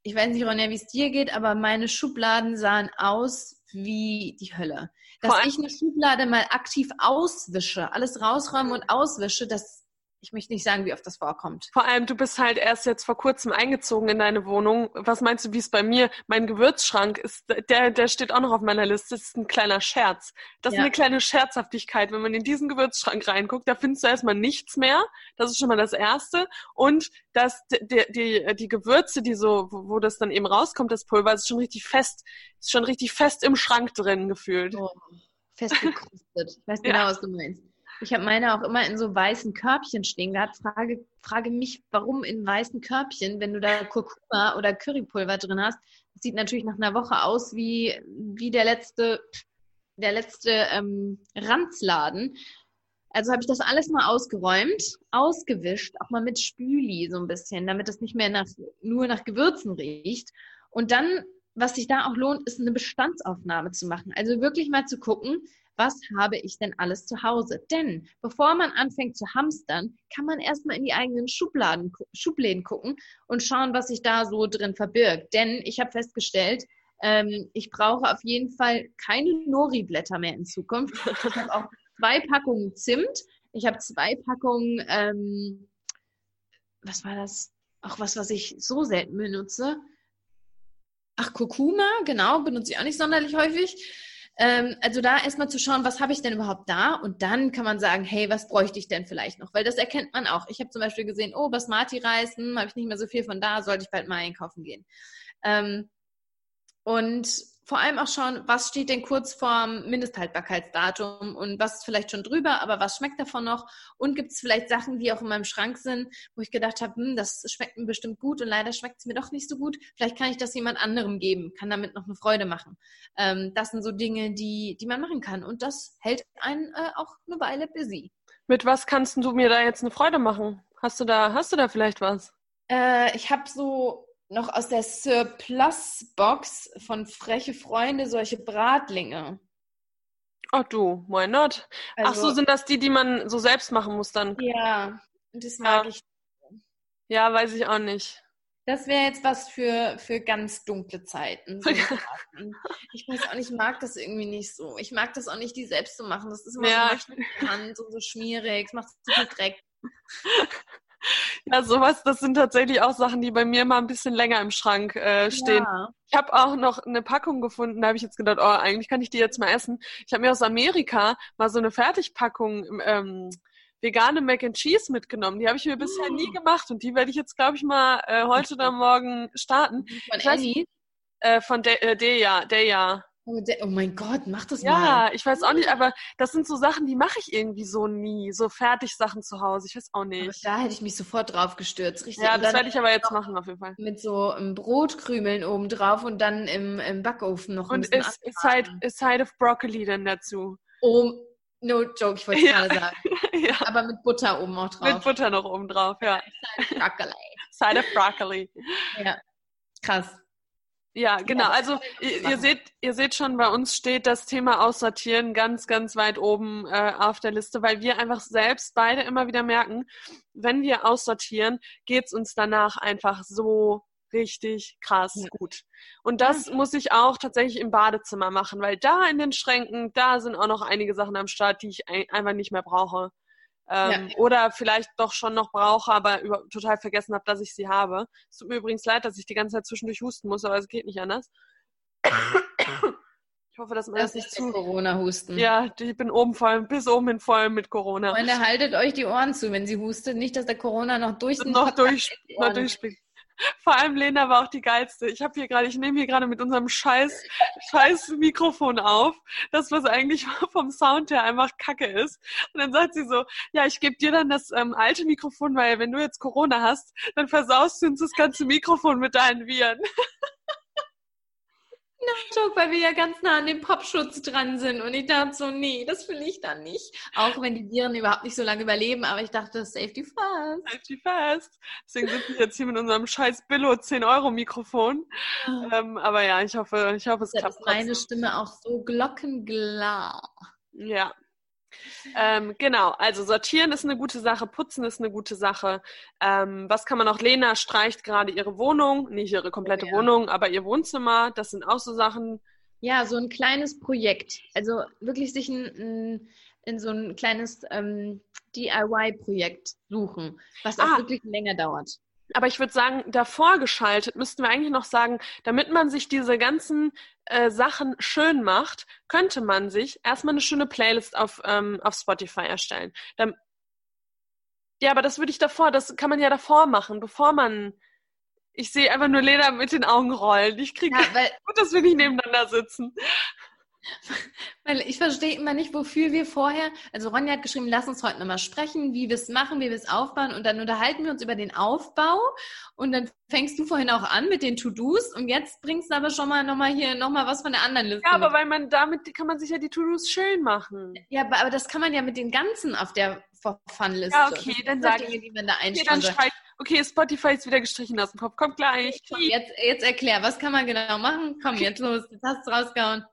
Ich weiß nicht, Ronja, wie es dir geht, aber meine Schubladen sahen aus wie die Hölle. Dass ich eine Schublade mal aktiv auswische, alles rausräume und auswische, das ich möchte nicht sagen, wie oft das vorkommt. Vor allem, du bist halt erst jetzt vor kurzem eingezogen in deine Wohnung. Was meinst du, wie es bei mir? Mein Gewürzschrank ist, der, der steht auch noch auf meiner Liste. Das ist ein kleiner Scherz. Das ja. ist eine kleine Scherzhaftigkeit. Wenn man in diesen Gewürzschrank reinguckt, da findest du erstmal nichts mehr. Das ist schon mal das Erste. Und das, die, die, die Gewürze, die so, wo, das dann eben rauskommt, das Pulver, ist schon richtig fest, ist schon richtig fest im Schrank drin gefühlt. Oh, fest gekrustet. Ich weiß genau, ja. was du meinst. Ich habe meine auch immer in so weißen Körbchen stehen gehabt. Frage, frage mich, warum in weißen Körbchen, wenn du da Kurkuma oder Currypulver drin hast. Das sieht natürlich nach einer Woche aus wie, wie der letzte, der letzte ähm, Ranzladen. Also habe ich das alles mal ausgeräumt, ausgewischt, auch mal mit Spüli so ein bisschen, damit es nicht mehr nach, nur nach Gewürzen riecht. Und dann, was sich da auch lohnt, ist eine Bestandsaufnahme zu machen. Also wirklich mal zu gucken, was habe ich denn alles zu Hause? Denn bevor man anfängt zu hamstern, kann man erstmal in die eigenen Schubladen, Schubläden gucken und schauen, was sich da so drin verbirgt. Denn ich habe festgestellt, ähm, ich brauche auf jeden Fall keine Nori-Blätter mehr in Zukunft. Ich habe auch zwei Packungen Zimt. Ich habe zwei Packungen, ähm, was war das? Auch was, was ich so selten benutze. Ach, Kurkuma, genau, benutze ich auch nicht sonderlich häufig. Ähm, also da erstmal zu schauen, was habe ich denn überhaupt da? Und dann kann man sagen, hey, was bräuchte ich denn vielleicht noch? Weil das erkennt man auch. Ich habe zum Beispiel gesehen, oh, Basmati-Reis, hm, habe ich nicht mehr so viel von da, sollte ich bald mal einkaufen gehen. Ähm, und vor allem auch schauen, was steht denn kurz vorm Mindesthaltbarkeitsdatum und was ist vielleicht schon drüber, aber was schmeckt davon noch? Und gibt es vielleicht Sachen, die auch in meinem Schrank sind, wo ich gedacht habe, hm, das schmeckt mir bestimmt gut und leider schmeckt es mir doch nicht so gut. Vielleicht kann ich das jemand anderem geben, kann damit noch eine Freude machen. Ähm, das sind so Dinge, die, die man machen kann und das hält einen äh, auch eine Weile busy. Mit was kannst du mir da jetzt eine Freude machen? Hast du da, hast du da vielleicht was? Äh, ich habe so noch aus der Surplus-Box von Freche Freunde solche Bratlinge. Ach du, why not? Also, Ach so, sind das die, die man so selbst machen muss dann? Ja, das mag ja. ich. Ja, weiß ich auch nicht. Das wäre jetzt was für, für ganz dunkle Zeiten. So ich weiß auch nicht, ich mag das irgendwie nicht so. Ich mag das auch nicht, die selbst zu machen. Das ist immer ja. so Hand und so schmierig, es macht zu viel Dreck. Ja, sowas, das sind tatsächlich auch Sachen, die bei mir mal ein bisschen länger im Schrank äh, stehen. Ja. Ich habe auch noch eine Packung gefunden, da habe ich jetzt gedacht, oh, eigentlich kann ich die jetzt mal essen. Ich habe mir aus Amerika mal so eine Fertigpackung ähm, vegane Mac and Cheese mitgenommen. Die habe ich mir bisher nie oh. gemacht und die werde ich jetzt, glaube ich, mal äh, heute oder morgen starten. Von Annie? Äh, von De äh, Deja, Deja. Oh, oh, mein Gott, mach das ja, mal. Ja, ich weiß auch nicht, aber das sind so Sachen, die mache ich irgendwie so nie. So Fertigsachen zu Hause, ich weiß auch nicht. Aber da hätte ich mich sofort drauf gestürzt, richtig. Ja, das werde ich aber jetzt machen auf jeden Fall. Mit so einem Brotkrümeln oben drauf und dann im, im Backofen noch ein und ist side, a side of Broccoli dann dazu. Oh, no joke, ich wollte es ja. gerade sagen. ja. Aber mit Butter oben auch drauf. Mit Butter noch oben drauf, ja. Side of Broccoli. Side of Broccoli. Ja, krass. Ja, genau. Also ihr, ihr, seht, ihr seht schon, bei uns steht das Thema Aussortieren ganz, ganz weit oben äh, auf der Liste, weil wir einfach selbst beide immer wieder merken, wenn wir aussortieren, geht's uns danach einfach so richtig krass ja. gut. Und das ja. muss ich auch tatsächlich im Badezimmer machen, weil da in den Schränken, da sind auch noch einige Sachen am Start, die ich ein einfach nicht mehr brauche. Ähm, ja. Oder vielleicht doch schon noch brauche, aber über, total vergessen habe, dass ich sie habe. Es tut mir übrigens leid, dass ich die ganze Zeit zwischendurch husten muss, aber es geht nicht anders. Ich hoffe, dass man das, das nicht zu. Corona-Husten. Ja, ich bin oben voll, bis oben hin voll mit Corona. Freunde, haltet euch die Ohren zu, wenn sie hustet. Nicht, dass der Corona noch durch noch, durch, noch durchspielt. Vor allem Lena war auch die geilste. Ich habe hier gerade, ich nehme hier gerade mit unserem scheiß, scheiß Mikrofon auf, das was eigentlich vom Sound her einfach Kacke ist. Und dann sagt sie so, ja, ich gebe dir dann das ähm, alte Mikrofon, weil wenn du jetzt Corona hast, dann versaust du uns das ganze Mikrofon mit deinen Viren. No-Joke, weil wir ja ganz nah an dem Popschutz dran sind. Und ich dachte so, nee, das will ich dann nicht. Auch wenn die Viren überhaupt nicht so lange überleben, aber ich dachte, Safety first. Safety first. Deswegen sind wir jetzt hier mit unserem scheiß Billo 10-Euro-Mikrofon. Ähm, aber ja, ich hoffe, ich hoffe, es klappt. Ist meine Stimme auch so glockenklar. Ja, ähm, genau, also sortieren ist eine gute Sache, putzen ist eine gute Sache. Ähm, was kann man noch? Lena streicht gerade ihre Wohnung, nicht ihre komplette ja. Wohnung, aber ihr Wohnzimmer. Das sind auch so Sachen. Ja, so ein kleines Projekt. Also wirklich sich ein, ein in so ein kleines ähm, DIY-Projekt suchen, was auch ah. wirklich länger dauert. Aber ich würde sagen, davor geschaltet müssten wir eigentlich noch sagen, damit man sich diese ganzen äh, Sachen schön macht, könnte man sich erstmal eine schöne Playlist auf, ähm, auf Spotify erstellen. Dann, ja, aber das würde ich davor, das kann man ja davor machen, bevor man. Ich sehe einfach nur Lena mit den Augen rollen. Ich kriege ja, gut, dass wir nicht nebeneinander sitzen. Weil ich verstehe immer nicht, wofür wir vorher, also Ronja hat geschrieben, lass uns heute nochmal sprechen, wie wir es machen, wie wir es aufbauen und dann unterhalten wir uns über den Aufbau und dann fängst du vorhin auch an mit den To-Dos und jetzt bringst du aber schon mal nochmal hier nochmal was von der anderen Liste. Ja, aber weil man damit kann man sich ja die To-Dos schön machen. Ja, aber, aber das kann man ja mit den ganzen auf der Fun-Liste. Ja, okay, dann sage ich, die man da okay, dann streich, okay, Spotify ist wieder gestrichen aus dem Kopf, kommt gleich. Okay, jetzt, jetzt erklär, was kann man genau machen? Komm, jetzt los, jetzt hast du rausgehauen.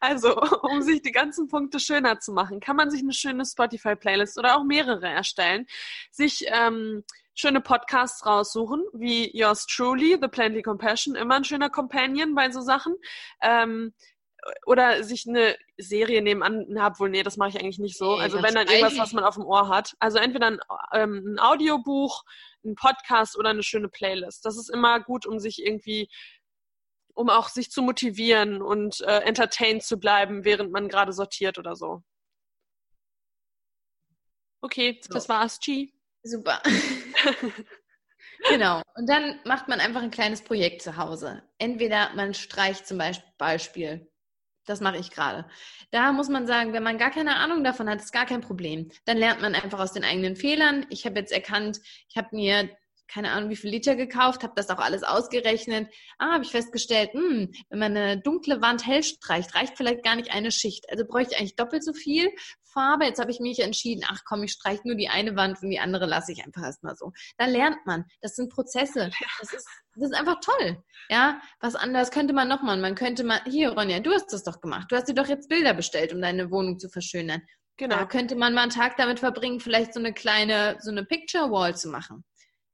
Also, um sich die ganzen Punkte schöner zu machen, kann man sich eine schöne Spotify-Playlist oder auch mehrere erstellen, sich ähm, schöne Podcasts raussuchen, wie Yours Truly, The Plenty Compassion, immer ein schöner Companion bei so Sachen. Ähm, oder sich eine Serie nebenan, na, obwohl, nee, das mache ich eigentlich nicht so. Also wenn dann irgendwas, was man auf dem Ohr hat. Also entweder ein, ähm, ein Audiobuch, ein Podcast oder eine schöne Playlist. Das ist immer gut, um sich irgendwie um auch sich zu motivieren und äh, entertained zu bleiben, während man gerade sortiert oder so. Okay, so. das war's. Chi. Super. genau. Und dann macht man einfach ein kleines Projekt zu Hause. Entweder man streicht zum Beispiel, das mache ich gerade. Da muss man sagen, wenn man gar keine Ahnung davon hat, ist gar kein Problem. Dann lernt man einfach aus den eigenen Fehlern. Ich habe jetzt erkannt, ich habe mir keine Ahnung, wie viel Liter gekauft, habe das auch alles ausgerechnet. Ah, habe ich festgestellt, hm, wenn man eine dunkle Wand hell streicht, reicht vielleicht gar nicht eine Schicht. Also bräuchte ich eigentlich doppelt so viel Farbe. Jetzt habe ich mich entschieden, ach komm, ich streiche nur die eine Wand und die andere lasse ich einfach erstmal so. Da lernt man. Das sind Prozesse. Das ist, das ist einfach toll. Ja, was anderes könnte man noch machen. Man könnte mal, hier Ronja, du hast das doch gemacht. Du hast dir doch jetzt Bilder bestellt, um deine Wohnung zu verschönern. Genau. Da könnte man mal einen Tag damit verbringen, vielleicht so eine kleine, so eine Picture Wall zu machen.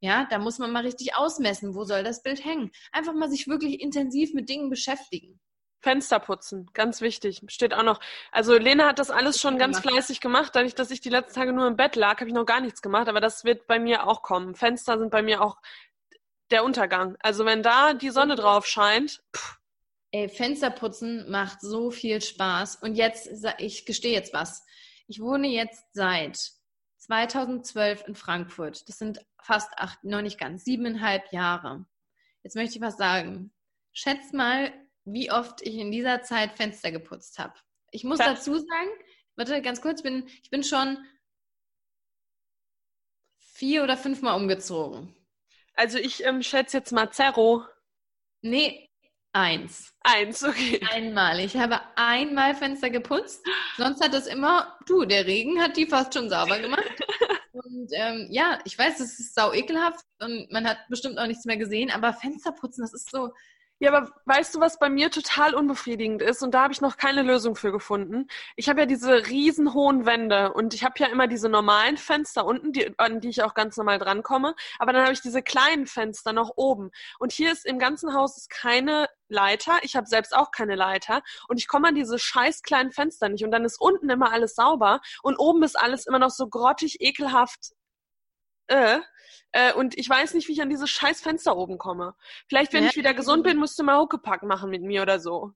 Ja, da muss man mal richtig ausmessen, wo soll das Bild hängen. Einfach mal sich wirklich intensiv mit Dingen beschäftigen. Fenster putzen, ganz wichtig. Steht auch noch. Also Lena hat das alles schon ganz fleißig gemacht. Dadurch, dass ich die letzten Tage nur im Bett lag, habe ich noch gar nichts gemacht. Aber das wird bei mir auch kommen. Fenster sind bei mir auch der Untergang. Also wenn da die Sonne drauf scheint. Pff. Ey, Fenster putzen macht so viel Spaß. Und jetzt, ich gestehe jetzt was. Ich wohne jetzt seit 2012 in Frankfurt. Das sind fast acht, noch nicht ganz, siebeneinhalb Jahre. Jetzt möchte ich was sagen. Schätz mal, wie oft ich in dieser Zeit Fenster geputzt habe. Ich muss das. dazu sagen, warte ganz kurz, ich bin, ich bin schon vier oder fünfmal umgezogen. Also ich ähm, schätze jetzt mal Zerro. Nee, eins. Eins, okay. Einmal. Ich habe einmal Fenster geputzt. Sonst hat das immer, du, der Regen hat die fast schon sauber gemacht. Und ähm, ja, ich weiß, es ist sau ekelhaft und man hat bestimmt auch nichts mehr gesehen, aber Fenster putzen, das ist so, Ja, aber weißt du, was bei mir total unbefriedigend ist? Und da habe ich noch keine Lösung für gefunden. Ich habe ja diese riesen hohen Wände und ich habe ja immer diese normalen Fenster unten, die, an die ich auch ganz normal drankomme. Aber dann habe ich diese kleinen Fenster noch oben. Und hier ist im ganzen Haus ist keine Leiter. Ich habe selbst auch keine Leiter. Und ich komme an diese scheiß kleinen Fenster nicht. Und dann ist unten immer alles sauber und oben ist alles immer noch so grottig, ekelhaft. Äh. Äh, und ich weiß nicht, wie ich an dieses scheiß Fenster oben komme. Vielleicht, wenn ja. ich wieder gesund bin, müsste mal Huckepack machen mit mir oder so.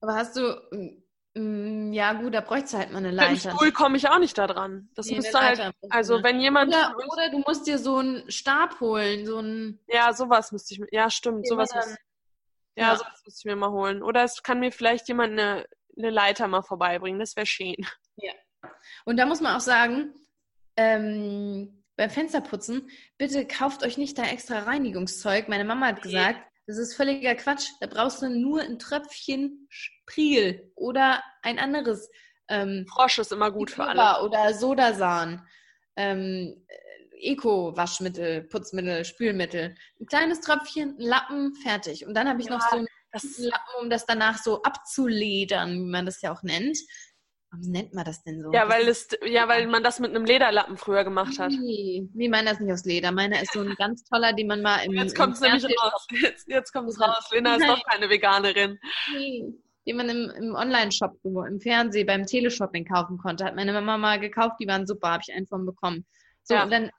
Aber hast du, mm, mm, ja gut, da bräuchte halt mal eine Leiter. Mit dem Stuhl komme ich auch nicht da dran. Das nee, müsste halt, also wenn jemand... Oder, oder, du musst dir so einen Stab holen, so ein... Ja, sowas müsste ich, ja stimmt, sowas müsste, ja, ja, sowas müsste ich mir mal holen. Oder es kann mir vielleicht jemand eine, eine Leiter mal vorbeibringen, das wäre schön. Ja. Und da muss man auch sagen, ähm, beim Fensterputzen, bitte kauft euch nicht da extra Reinigungszeug. Meine Mama hat gesagt, das ist völliger Quatsch. Da brauchst du nur ein Tröpfchen Spriel oder ein anderes. Ähm, Frosch ist immer gut für alle. Oder Sodasan. Ähm, Eco-Waschmittel, Putzmittel, Spülmittel. Ein kleines Tröpfchen, ein Lappen, fertig. Und dann habe ich ja, noch so einen Lappen, um das danach so abzuledern, wie man das ja auch nennt. Warum nennt man das denn so? Ja, weil es, ja, weil man das mit einem Lederlappen früher gemacht hat. Nee, nee meiner ist nicht aus Leder. Meiner ist so ein ganz toller, den man mal im Jetzt kommt es nämlich raus. Jetzt, jetzt kommt es raus. Lena ist doch keine Veganerin. Nee, den man im, im Online-Shop, im Fernsehen, beim Teleshopping kaufen konnte. Hat meine Mama mal gekauft, die waren super, habe ich einen von bekommen. So, ja. und dann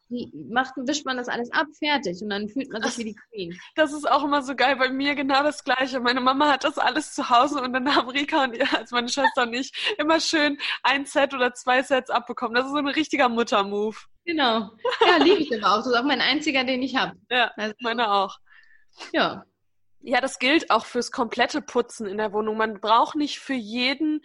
macht, wischt man das alles ab, fertig. Und dann fühlt man sich wie die Queen. Das ist auch immer so geil. Bei mir genau das Gleiche. Meine Mama hat das alles zu Hause und dann haben Rika und ihr, als meine Schwester und ich, immer schön ein Set oder zwei Sets abbekommen. Das ist so ein richtiger Mutter-Move. Genau. Ja, liebe ich aber auch. Das ist auch mein einziger, den ich habe. Ja, also, meine auch. Ja. Ja, das gilt auch fürs komplette Putzen in der Wohnung. Man braucht nicht für jeden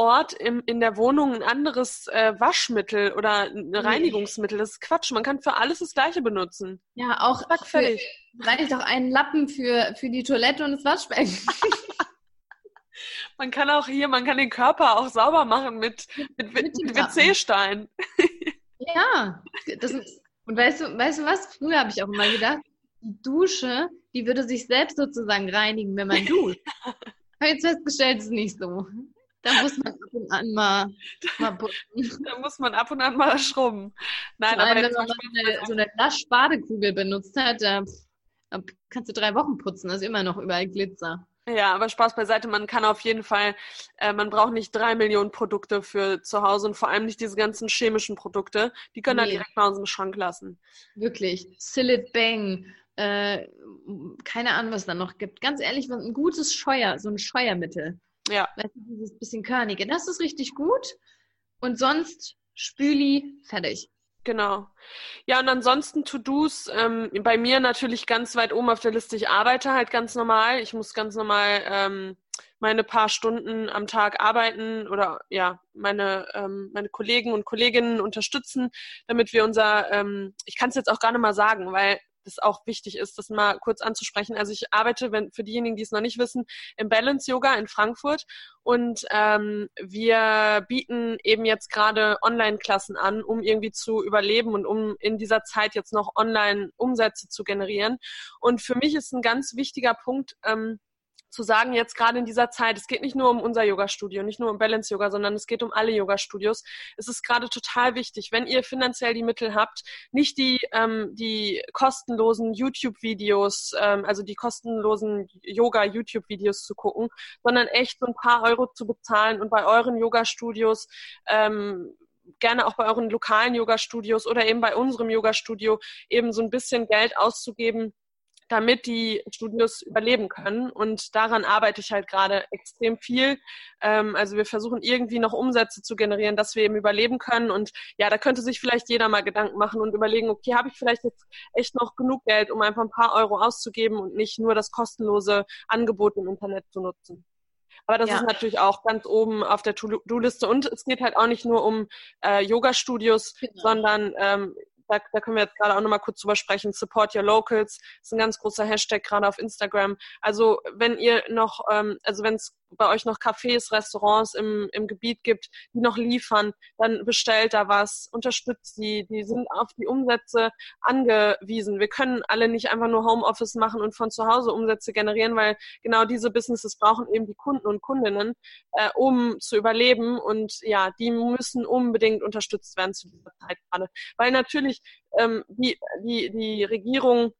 Ort im, in der Wohnung ein anderes äh, Waschmittel oder ein Reinigungsmittel. Das ist Quatsch. Man kann für alles das Gleiche benutzen. Ja, auch Zack, fertig. reicht auch einen Lappen für, für die Toilette und das Waschbecken. man kann auch hier, man kann den Körper auch sauber machen mit, mit, mit, mit WC-Stein. ja, das und weißt du, weißt du was? Früher habe ich auch immer gedacht, die Dusche, die würde sich selbst sozusagen reinigen, wenn man duscht. habe jetzt festgestellt, es ist nicht so. Da muss man ab und an mal, mal putzen. Da muss man ab und an mal schrubben. Nein, Vor allem, aber wenn man eine, so eine Lasch-Badekugel benutzt hat, da, da kannst du drei Wochen putzen, da ist immer noch überall Glitzer. Ja, aber Spaß beiseite, man kann auf jeden Fall, äh, man braucht nicht drei Millionen Produkte für zu Hause und vor allem nicht diese ganzen chemischen Produkte. Die können nee. dann direkt mal aus dem Schrank lassen. Wirklich. Sillet Bang, äh, keine Ahnung, was es da noch gibt. Ganz ehrlich, ein gutes Scheuer, so ein Scheuermittel. Ja. Weißt du, dieses bisschen körnige. Das ist richtig gut. Und sonst Spüli, fertig. Genau. Ja, und ansonsten To-Dos, ähm, bei mir natürlich ganz weit oben auf der Liste. Ich arbeite halt ganz normal. Ich muss ganz normal ähm, meine paar Stunden am Tag arbeiten oder ja, meine, ähm, meine Kollegen und Kolleginnen unterstützen, damit wir unser, ähm, ich kann es jetzt auch gar nicht mal sagen, weil das auch wichtig ist, das mal kurz anzusprechen. Also ich arbeite, wenn, für diejenigen, die es noch nicht wissen, im Balance Yoga in Frankfurt und ähm, wir bieten eben jetzt gerade Online-Klassen an, um irgendwie zu überleben und um in dieser Zeit jetzt noch Online-Umsätze zu generieren. Und für mich ist ein ganz wichtiger Punkt, ähm, zu sagen, jetzt gerade in dieser Zeit, es geht nicht nur um unser Yoga-Studio, nicht nur um Balance Yoga, sondern es geht um alle Yoga-Studios. Es ist gerade total wichtig, wenn ihr finanziell die Mittel habt, nicht die, ähm, die kostenlosen YouTube-Videos, ähm, also die kostenlosen Yoga-YouTube-Videos zu gucken, sondern echt so ein paar Euro zu bezahlen und bei euren Yoga-Studios ähm, gerne auch bei euren lokalen Yoga-Studios oder eben bei unserem Yoga-Studio eben so ein bisschen Geld auszugeben, damit die Studios überleben können. Und daran arbeite ich halt gerade extrem viel. Ähm, also wir versuchen irgendwie noch Umsätze zu generieren, dass wir eben überleben können. Und ja, da könnte sich vielleicht jeder mal Gedanken machen und überlegen, okay, habe ich vielleicht jetzt echt noch genug Geld, um einfach ein paar Euro auszugeben und nicht nur das kostenlose Angebot im Internet zu nutzen. Aber das ja. ist natürlich auch ganz oben auf der To-Do-Liste. Und es geht halt auch nicht nur um äh, Yoga-Studios, genau. sondern ähm, da, da können wir jetzt gerade auch nochmal kurz drüber sprechen. Support Your Locals ist ein ganz großer Hashtag gerade auf Instagram. Also wenn ihr noch, ähm, also wenn es bei euch noch Cafés, Restaurants im, im Gebiet gibt, die noch liefern, dann bestellt da was, unterstützt die, die sind auf die Umsätze angewiesen. Wir können alle nicht einfach nur Homeoffice machen und von zu Hause Umsätze generieren, weil genau diese Businesses brauchen eben die Kunden und Kundinnen, äh, um zu überleben und ja, die müssen unbedingt unterstützt werden zu dieser Zeit gerade. Weil natürlich ähm, die, die, die Regierung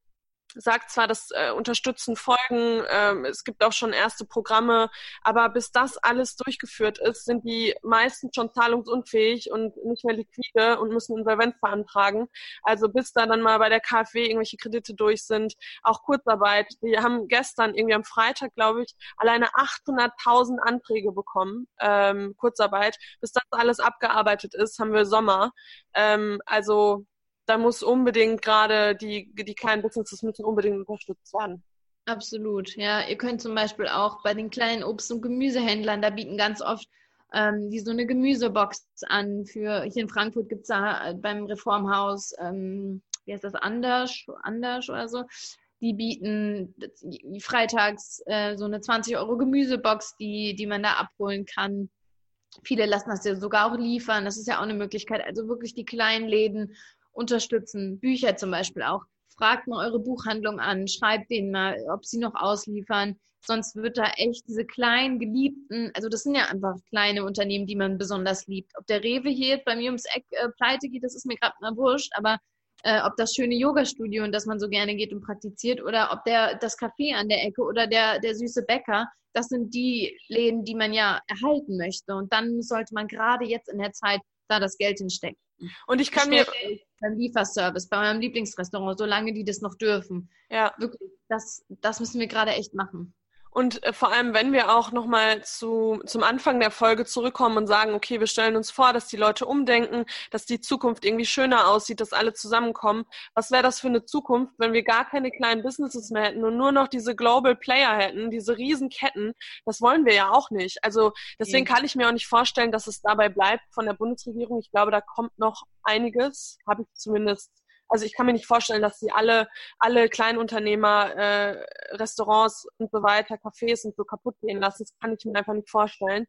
sagt zwar, dass äh, Unterstützen folgen, ähm, es gibt auch schon erste Programme, aber bis das alles durchgeführt ist, sind die meisten schon zahlungsunfähig und nicht mehr liquide und müssen Insolvenz beantragen. Also bis da dann mal bei der KfW irgendwelche Kredite durch sind, auch Kurzarbeit. Die haben gestern, irgendwie am Freitag, glaube ich, alleine 800.000 Anträge bekommen, ähm, Kurzarbeit. Bis das alles abgearbeitet ist, haben wir Sommer. Ähm, also da muss unbedingt gerade die, die kleinen Businesses müssen unbedingt unterstützt werden. Absolut, ja. Ihr könnt zum Beispiel auch bei den kleinen Obst- und Gemüsehändlern, da bieten ganz oft ähm, die so eine Gemüsebox an. Für hier in Frankfurt gibt es da äh, beim Reformhaus, ähm, wie heißt das, Anders, Anders oder so. Die bieten freitags äh, so eine 20 Euro Gemüsebox, die, die man da abholen kann. Viele lassen das ja sogar auch liefern. Das ist ja auch eine Möglichkeit. Also wirklich die kleinen Läden unterstützen. Bücher zum Beispiel auch. Fragt mal eure Buchhandlung an, schreibt denen mal, ob sie noch ausliefern. Sonst wird da echt diese kleinen, geliebten, also das sind ja einfach kleine Unternehmen, die man besonders liebt. Ob der Rewe hier jetzt bei mir ums Eck äh, pleite geht, das ist mir gerade mal wurscht, aber äh, ob das schöne Yoga-Studio, in das man so gerne geht und praktiziert, oder ob der das Café an der Ecke oder der, der süße Bäcker, das sind die Läden, die man ja erhalten möchte. Und dann sollte man gerade jetzt in der Zeit da das Geld hinstecken. Und ich kann mir beim Lieferservice, bei meinem Lieblingsrestaurant, solange die das noch dürfen. Ja. Wirklich, das, das müssen wir gerade echt machen. Und äh, vor allem, wenn wir auch nochmal zu, zum Anfang der Folge zurückkommen und sagen, okay, wir stellen uns vor, dass die Leute umdenken, dass die Zukunft irgendwie schöner aussieht, dass alle zusammenkommen. Was wäre das für eine Zukunft, wenn wir gar keine kleinen Businesses mehr hätten und nur noch diese Global Player hätten, diese Riesenketten? Das wollen wir ja auch nicht. Also deswegen kann ich mir auch nicht vorstellen, dass es dabei bleibt von der Bundesregierung. Ich glaube, da kommt noch einiges, habe ich zumindest also ich kann mir nicht vorstellen, dass sie alle, alle Kleinunternehmer, äh, Restaurants und so weiter, Cafés und so kaputt gehen lassen. Das kann ich mir einfach nicht vorstellen.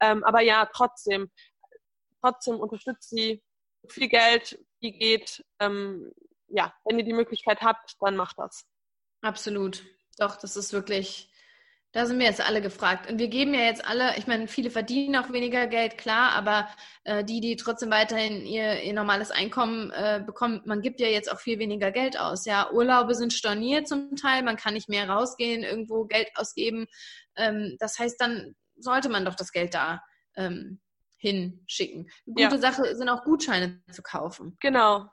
Ähm, aber ja, trotzdem, trotzdem unterstützt sie viel Geld, wie geht. Ähm, ja, wenn ihr die Möglichkeit habt, dann macht das. Absolut. Doch, das ist wirklich da sind wir jetzt alle gefragt. Und wir geben ja jetzt alle, ich meine, viele verdienen auch weniger Geld, klar, aber äh, die, die trotzdem weiterhin ihr, ihr normales Einkommen äh, bekommen, man gibt ja jetzt auch viel weniger Geld aus. Ja, Urlaube sind storniert zum Teil, man kann nicht mehr rausgehen, irgendwo Geld ausgeben. Ähm, das heißt, dann sollte man doch das Geld da ähm, hinschicken. Gute ja. Sache sind auch Gutscheine zu kaufen. Genau.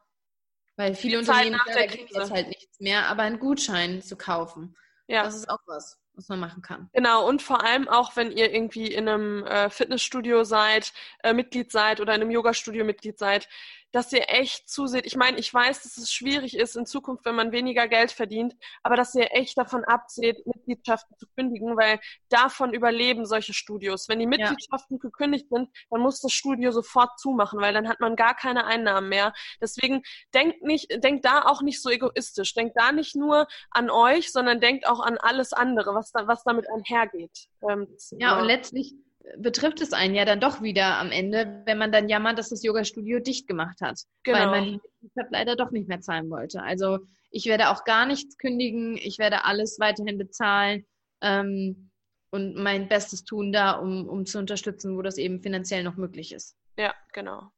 Weil viele Unternehmen kriegen jetzt halt nichts mehr, aber einen Gutschein zu kaufen. Ja. Das ist auch was was man machen kann. Genau, und vor allem auch, wenn ihr irgendwie in einem äh, Fitnessstudio seid, äh, Mitglied seid oder in einem Yoga-Studio Mitglied seid, dass ihr echt zuseht. Ich meine, ich weiß, dass es schwierig ist in Zukunft, wenn man weniger Geld verdient, aber dass ihr echt davon abseht, Mitgliedschaften zu kündigen, weil davon überleben solche Studios. Wenn die Mitgliedschaften ja. gekündigt sind, dann muss das Studio sofort zumachen, weil dann hat man gar keine Einnahmen mehr. Deswegen denkt nicht, denkt da auch nicht so egoistisch. Denkt da nicht nur an euch, sondern denkt auch an alles andere, was da, was damit einhergeht. Ähm, ja, und letztlich betrifft es einen ja dann doch wieder am Ende, wenn man dann jammert, dass das Yoga-Studio dicht gemacht hat, genau. weil man die Mitgliedschaft leider doch nicht mehr zahlen wollte. Also ich werde auch gar nichts kündigen, ich werde alles weiterhin bezahlen ähm, und mein Bestes tun da, um, um zu unterstützen, wo das eben finanziell noch möglich ist. Ja, genau.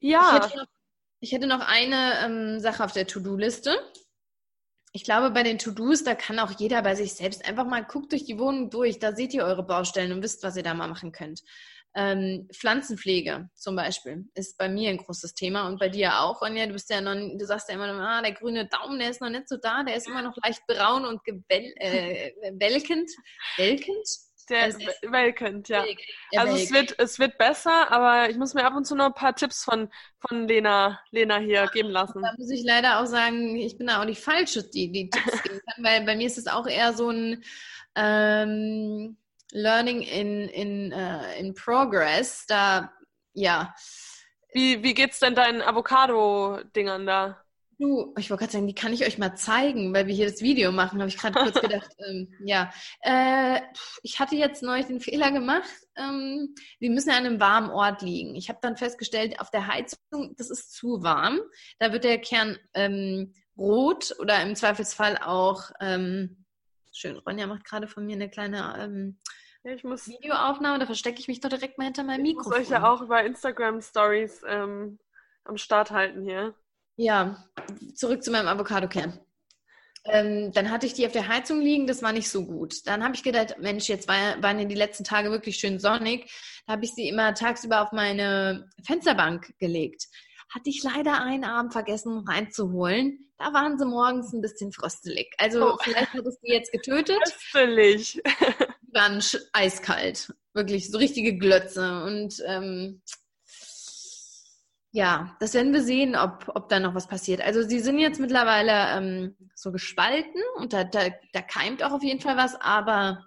Ja. Ich hätte noch, ich hätte noch eine ähm, Sache auf der To-Do-Liste ich glaube, bei den To-Dos, da kann auch jeder bei sich selbst einfach mal guckt durch die Wohnung durch. Da seht ihr eure Baustellen und wisst, was ihr da mal machen könnt. Ähm, Pflanzenpflege zum Beispiel ist bei mir ein großes Thema und bei dir auch. Und ja, du bist ja noch, du sagst ja immer, ah, der grüne Daumen, der ist noch nicht so da, der ist immer noch leicht braun und. Äh, welkend. welkend? Der welkend, ja. Also es wird, es wird besser, aber ich muss mir ab und zu noch ein paar Tipps von, von Lena, Lena hier ja, geben lassen. Da muss ich leider auch sagen, ich bin da auch die Falsche, die die Tipps geben kann, weil bei mir ist es auch eher so ein ähm, Learning in, in, uh, in Progress. Da, ja. Wie, wie geht's denn deinen Avocado-Dingern da? Du, ich wollte gerade sagen, die kann ich euch mal zeigen, weil wir hier das Video machen, habe ich gerade kurz gedacht. Ähm, ja, äh, ich hatte jetzt neulich den Fehler gemacht. Ähm, die müssen ja an einem warmen Ort liegen. Ich habe dann festgestellt, auf der Heizung, das ist zu warm. Da wird der Kern ähm, rot oder im Zweifelsfall auch ähm, schön. Ronja macht gerade von mir eine kleine ähm, ja, muss, Videoaufnahme. Da verstecke ich mich doch direkt mal hinter meinem Mikrofon. Ich muss euch ja auch über Instagram Stories ähm, am Start halten hier. Ja, zurück zu meinem Avocado-Kern. Ähm, dann hatte ich die auf der Heizung liegen, das war nicht so gut. Dann habe ich gedacht, Mensch, jetzt war, waren ja die letzten Tage wirklich schön sonnig. Da habe ich sie immer tagsüber auf meine Fensterbank gelegt. Hatte ich leider einen Abend vergessen reinzuholen. Da waren sie morgens ein bisschen fröstelig. Also oh. vielleicht hat es die jetzt getötet. Fröstelig. Die waren eiskalt. Wirklich so richtige Glötze. Und ähm, ja, das werden wir sehen, ob, ob da noch was passiert. Also sie sind jetzt mittlerweile ähm, so gespalten und da, da, da keimt auch auf jeden Fall was, aber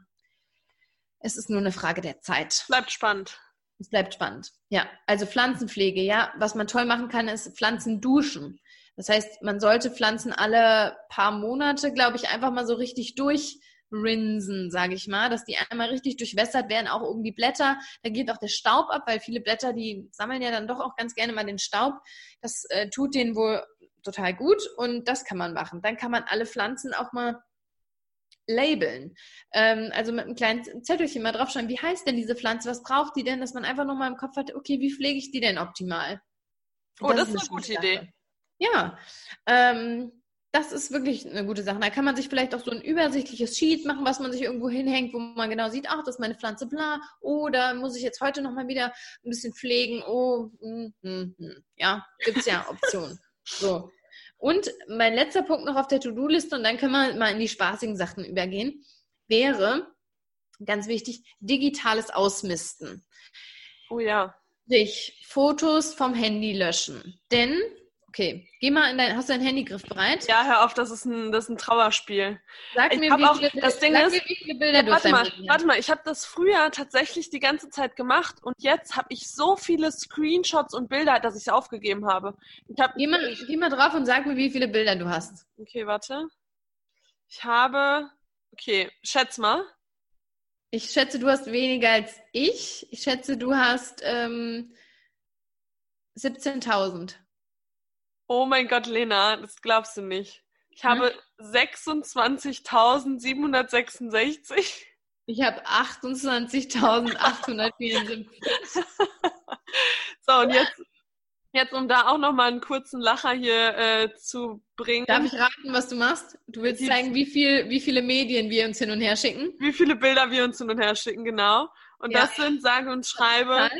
es ist nur eine Frage der Zeit. Bleibt spannend. Es bleibt spannend. Ja, also Pflanzenpflege, ja. Was man toll machen kann, ist Pflanzen duschen. Das heißt, man sollte Pflanzen alle paar Monate, glaube ich, einfach mal so richtig durch rinsen, sage ich mal, dass die einmal richtig durchwässert werden, auch um die Blätter. Da geht auch der Staub ab, weil viele Blätter, die sammeln ja dann doch auch ganz gerne mal den Staub. Das äh, tut denen wohl total gut und das kann man machen. Dann kann man alle Pflanzen auch mal labeln. Ähm, also mit einem kleinen Zettelchen mal draufschreiben, wie heißt denn diese Pflanze, was braucht die denn, dass man einfach nochmal im Kopf hat, okay, wie pflege ich die denn optimal? Oh, das, das ist eine gute Idee. Ja, ähm, das ist wirklich eine gute Sache. Da kann man sich vielleicht auch so ein übersichtliches Sheet machen, was man sich irgendwo hinhängt, wo man genau sieht, ach, das ist meine Pflanze, bla. Oder muss ich jetzt heute nochmal wieder ein bisschen pflegen? Oh, hm, hm, hm. ja, gibt's ja Optionen. so. Und mein letzter Punkt noch auf der To-Do-Liste, und dann können wir mal in die spaßigen Sachen übergehen, wäre, ganz wichtig, digitales Ausmisten. Oh ja. Sich Fotos vom Handy löschen. Denn Okay, geh mal in dein, hast du dein Handy griffbereit? Ja, hör auf, das ist ein, das ist ein Trauerspiel. Sag ich mir, wie, auch, viele, das Ding ist, mir, wie viele Bilder du warte mal, warte mal, ich habe das früher tatsächlich die ganze Zeit gemacht und jetzt habe ich so viele Screenshots und Bilder, dass ich es aufgegeben habe. Ich hab, geh, mal, geh mal drauf und sag mir, wie viele Bilder du hast. Okay, warte. Ich habe, okay, schätz mal. Ich schätze, du hast weniger als ich. Ich schätze, du hast ähm, 17.000. Oh mein Gott, Lena, das glaubst du nicht. Ich hm? habe 26.766. Ich habe 28.874. so, und jetzt, jetzt, um da auch nochmal einen kurzen Lacher hier äh, zu bringen. Darf ich raten, was du machst? Du willst zeigen, wie, viel, wie viele Medien wir uns hin und her schicken? Wie viele Bilder wir uns hin und her schicken, genau. Und ja. das sind, sage und schreibe,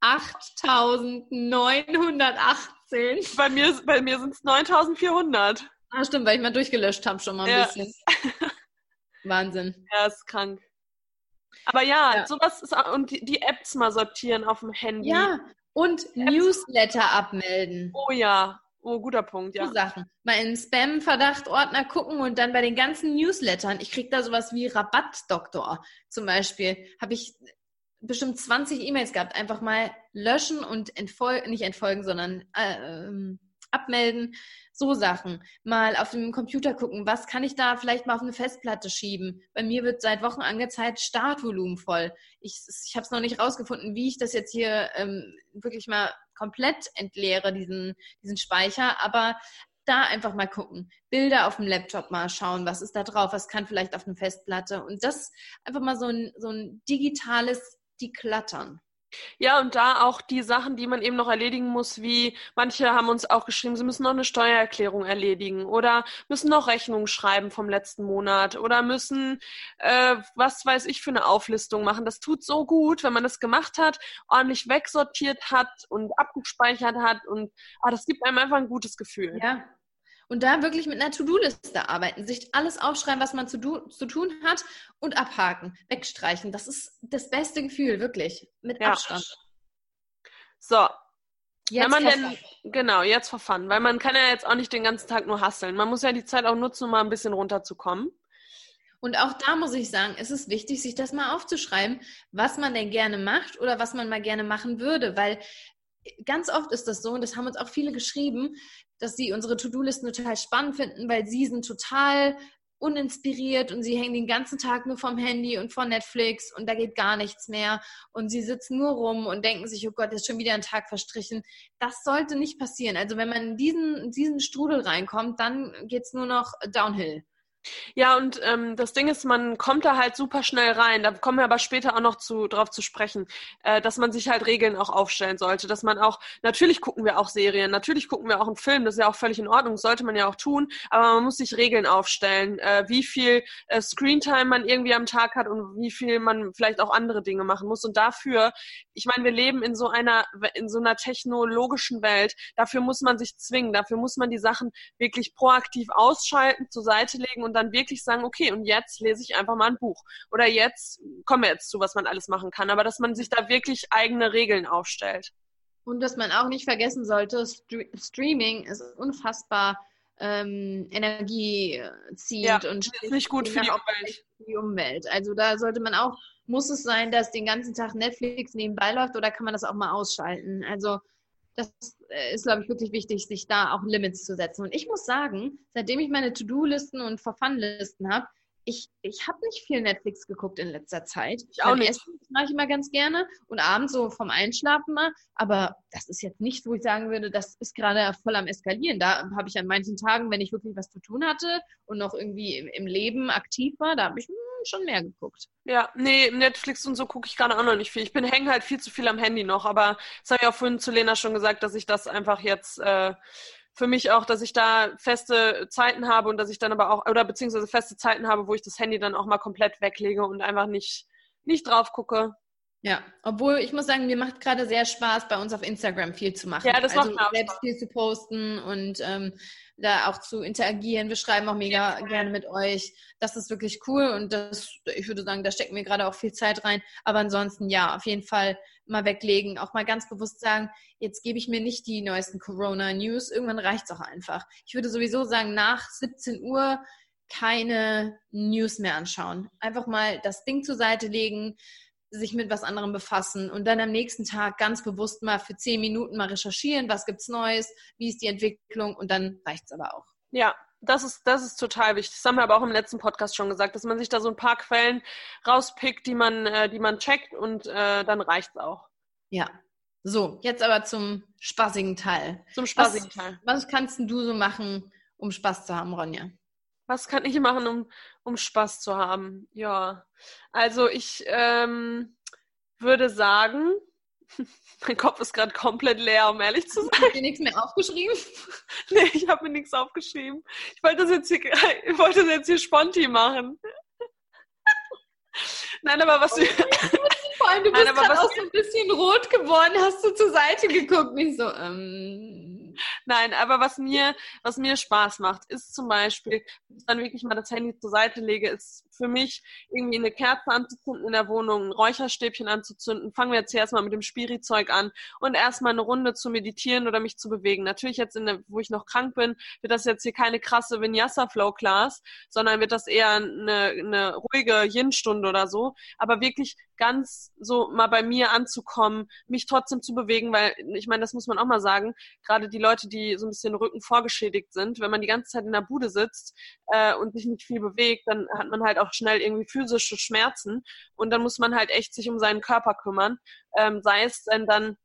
8.908 18. Bei mir, bei mir sind es 9400. Ah, stimmt, weil ich mal durchgelöscht habe schon mal ein ja. bisschen. Wahnsinn. Ja, ist krank. Aber ja, ja. sowas ist und die, die, Apps mal sortieren auf dem Handy. Ja, und Newsletter abmelden. Oh ja, oh, guter Punkt, ja. So Sachen. Mal in Spam-Verdacht-Ordner gucken und dann bei den ganzen Newslettern, ich krieg da sowas wie Rabattdoktor zum Beispiel, habe ich bestimmt 20 E-Mails gehabt. Einfach mal löschen und entfolgen, nicht entfolgen, sondern äh, ähm, abmelden. So Sachen. Mal auf dem Computer gucken, was kann ich da vielleicht mal auf eine Festplatte schieben. Bei mir wird seit Wochen angezeigt, Startvolumen voll. Ich, ich habe es noch nicht rausgefunden, wie ich das jetzt hier ähm, wirklich mal komplett entleere, diesen, diesen Speicher. Aber da einfach mal gucken. Bilder auf dem Laptop mal schauen, was ist da drauf, was kann vielleicht auf eine Festplatte. Und das einfach mal so ein, so ein digitales die klattern. Ja, und da auch die Sachen, die man eben noch erledigen muss, wie manche haben uns auch geschrieben, sie müssen noch eine Steuererklärung erledigen oder müssen noch Rechnungen schreiben vom letzten Monat oder müssen, äh, was weiß ich, für eine Auflistung machen. Das tut so gut, wenn man das gemacht hat, ordentlich wegsortiert hat und abgespeichert hat und ah, das gibt einem einfach ein gutes Gefühl. Ja, und da wirklich mit einer To-Do-Liste arbeiten, sich alles aufschreiben, was man zu, zu, tun hat und abhaken, wegstreichen. Das ist das beste Gefühl, wirklich, mit ja. Abstand. So. Jetzt Wenn man denn, genau, jetzt verfahren, weil man kann ja jetzt auch nicht den ganzen Tag nur hasseln. Man muss ja die Zeit auch nutzen, um mal ein bisschen runterzukommen. Und auch da muss ich sagen, ist es wichtig, sich das mal aufzuschreiben, was man denn gerne macht oder was man mal gerne machen würde, weil ganz oft ist das so, und das haben uns auch viele geschrieben, dass sie unsere To-Do-Listen total spannend finden, weil sie sind total uninspiriert und sie hängen den ganzen Tag nur vom Handy und von Netflix und da geht gar nichts mehr und sie sitzen nur rum und denken sich, oh Gott, ist schon wieder ein Tag verstrichen. Das sollte nicht passieren. Also wenn man in diesen, diesen Strudel reinkommt, dann geht es nur noch downhill. Ja, und ähm, das Ding ist, man kommt da halt super schnell rein. Da kommen wir aber später auch noch zu, drauf zu sprechen, äh, dass man sich halt Regeln auch aufstellen sollte. Dass man auch, natürlich gucken wir auch Serien, natürlich gucken wir auch einen Film, das ist ja auch völlig in Ordnung, sollte man ja auch tun, aber man muss sich Regeln aufstellen, äh, wie viel äh, Screentime man irgendwie am Tag hat und wie viel man vielleicht auch andere Dinge machen muss. Und dafür, ich meine, wir leben in so einer, in so einer technologischen Welt, dafür muss man sich zwingen, dafür muss man die Sachen wirklich proaktiv ausschalten, zur Seite legen und dann wirklich sagen, okay, und jetzt lese ich einfach mal ein Buch. Oder jetzt kommen wir jetzt zu, was man alles machen kann. Aber dass man sich da wirklich eigene Regeln aufstellt. Und dass man auch nicht vergessen sollte, Streaming ist unfassbar ähm, energieziehend ja, und ist nicht gut für die Umwelt. die Umwelt. Also da sollte man auch, muss es sein, dass den ganzen Tag Netflix nebenbei läuft oder kann man das auch mal ausschalten? Also das äh, ist, glaube ich, wirklich wichtig, sich da auch Limits zu setzen. Und ich muss sagen, seitdem ich meine To-Do-Listen und For-Fun-Listen habe, ich, ich habe nicht viel Netflix geguckt in letzter Zeit. Ich auch nicht. Essen mache ich immer ganz gerne und abends so vom Einschlafen mal. Aber das ist jetzt nicht, wo ich sagen würde, das ist gerade voll am Eskalieren. Da habe ich an manchen Tagen, wenn ich wirklich was zu tun hatte und noch irgendwie im, im Leben aktiv war, da habe ich hm, schon mehr geguckt. Ja, nee, Netflix und so gucke ich gerade auch noch nicht viel. Ich bin hänge halt viel zu viel am Handy noch, aber das habe ich auch vorhin zu Lena schon gesagt, dass ich das einfach jetzt äh, für mich auch, dass ich da feste Zeiten habe und dass ich dann aber auch, oder beziehungsweise feste Zeiten habe, wo ich das Handy dann auch mal komplett weglege und einfach nicht, nicht drauf gucke. Ja, obwohl ich muss sagen, mir macht gerade sehr Spaß, bei uns auf Instagram viel zu machen. Ja, das also macht mir auch selbst Spaß. viel zu posten und ähm, da auch zu interagieren. Wir schreiben auch mega ja. gerne mit euch. Das ist wirklich cool und das, ich würde sagen, da stecken wir gerade auch viel Zeit rein. Aber ansonsten ja, auf jeden Fall mal weglegen, auch mal ganz bewusst sagen, jetzt gebe ich mir nicht die neuesten Corona-News. Irgendwann reicht es auch einfach. Ich würde sowieso sagen, nach 17 Uhr keine News mehr anschauen. Einfach mal das Ding zur Seite legen, sich mit was anderem befassen und dann am nächsten Tag ganz bewusst mal für zehn Minuten mal recherchieren, was gibt's Neues, wie ist die Entwicklung und dann reicht's aber auch. Ja, das ist, das ist total wichtig. Das haben wir aber auch im letzten Podcast schon gesagt, dass man sich da so ein paar Quellen rauspickt, die man, äh, die man checkt und äh, dann reicht's auch. Ja. So, jetzt aber zum spaßigen Teil. Zum spaßigen was, Teil. Was kannst du so machen, um Spaß zu haben, Ronja? Was kann ich machen, um, um Spaß zu haben? Ja, also ich ähm, würde sagen, mein Kopf ist gerade komplett leer, um ehrlich zu sein. Hast du dir nichts mehr aufgeschrieben? nee, ich habe mir nichts aufgeschrieben. Ich wollte das jetzt hier, ich wollte das jetzt hier sponti machen. Nein, aber was wir. Vor allem, du bist gerade auch so ein bisschen rot geworden, hast du zur Seite geguckt. Nicht so, ähm. Nein, aber was mir, was mir Spaß macht, ist zum Beispiel, wenn ich dann wirklich mal das Handy zur Seite lege, ist für mich irgendwie eine Kerze anzuzünden in der Wohnung, ein Räucherstäbchen anzuzünden. Fangen wir jetzt hier erstmal mit dem Spirizeug an und erstmal eine Runde zu meditieren oder mich zu bewegen. Natürlich jetzt, der, wo ich noch krank bin, wird das jetzt hier keine krasse Vinyasa-Flow-Class, sondern wird das eher eine, eine ruhige Yin-Stunde oder so. Aber wirklich ganz so mal bei mir anzukommen, mich trotzdem zu bewegen, weil ich meine, das muss man auch mal sagen, gerade die Leute, die so ein bisschen Rücken vorgeschädigt sind, wenn man die ganze Zeit in der Bude sitzt äh, und sich nicht viel bewegt, dann hat man halt auch schnell irgendwie physische Schmerzen und dann muss man halt echt sich um seinen Körper kümmern, ähm, sei es denn dann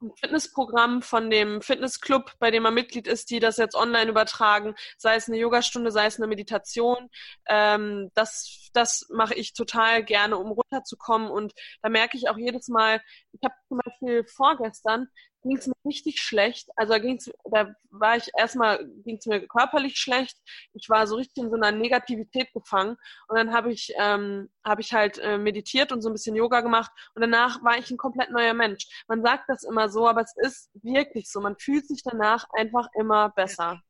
ein Fitnessprogramm von dem Fitnessclub, bei dem man Mitglied ist, die das jetzt online übertragen, sei es eine Yogastunde, sei es eine Meditation. Ähm, das das mache ich total gerne, um runterzukommen. Und da merke ich auch jedes Mal, ich habe zum Beispiel vorgestern ging es mir richtig schlecht. Also da ging's, da war ich erstmal, ging es mir körperlich schlecht. Ich war so richtig in so einer Negativität gefangen. Und dann habe ich, ähm, habe ich halt äh, meditiert und so ein bisschen Yoga gemacht. Und danach war ich ein komplett neuer Mensch. Man sagt das immer so, aber es ist wirklich so. Man fühlt sich danach einfach immer besser.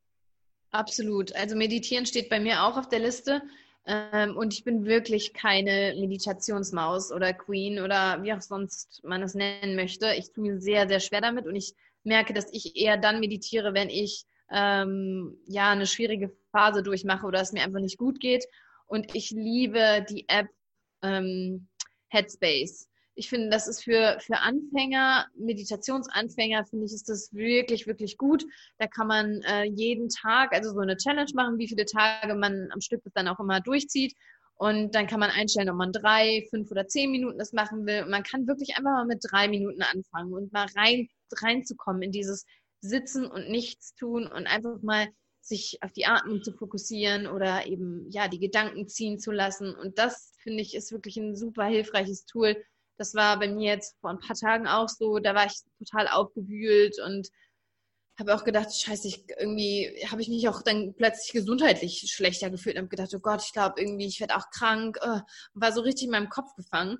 Absolut. Also meditieren steht bei mir auch auf der Liste. Ähm, und ich bin wirklich keine Meditationsmaus oder Queen oder wie auch sonst man es nennen möchte. Ich tue mir sehr, sehr schwer damit und ich merke, dass ich eher dann meditiere, wenn ich ähm, ja eine schwierige Phase durchmache oder es mir einfach nicht gut geht. Und ich liebe die App ähm, Headspace. Ich finde, das ist für, für Anfänger, Meditationsanfänger, finde ich, ist das wirklich, wirklich gut. Da kann man äh, jeden Tag, also so eine Challenge machen, wie viele Tage man am Stück dann auch immer durchzieht. Und dann kann man einstellen, ob man drei, fünf oder zehn Minuten das machen will. Und man kann wirklich einfach mal mit drei Minuten anfangen und mal rein, reinzukommen in dieses Sitzen und Nichts tun und einfach mal sich auf die Atmung zu fokussieren oder eben ja die Gedanken ziehen zu lassen. Und das finde ich ist wirklich ein super hilfreiches Tool. Das war bei mir jetzt vor ein paar Tagen auch so. Da war ich total aufgewühlt und habe auch gedacht, scheiße, ich, irgendwie habe ich mich auch dann plötzlich gesundheitlich schlechter gefühlt und habe gedacht, oh Gott, ich glaube irgendwie, ich werde auch krank. Äh, und war so richtig in meinem Kopf gefangen,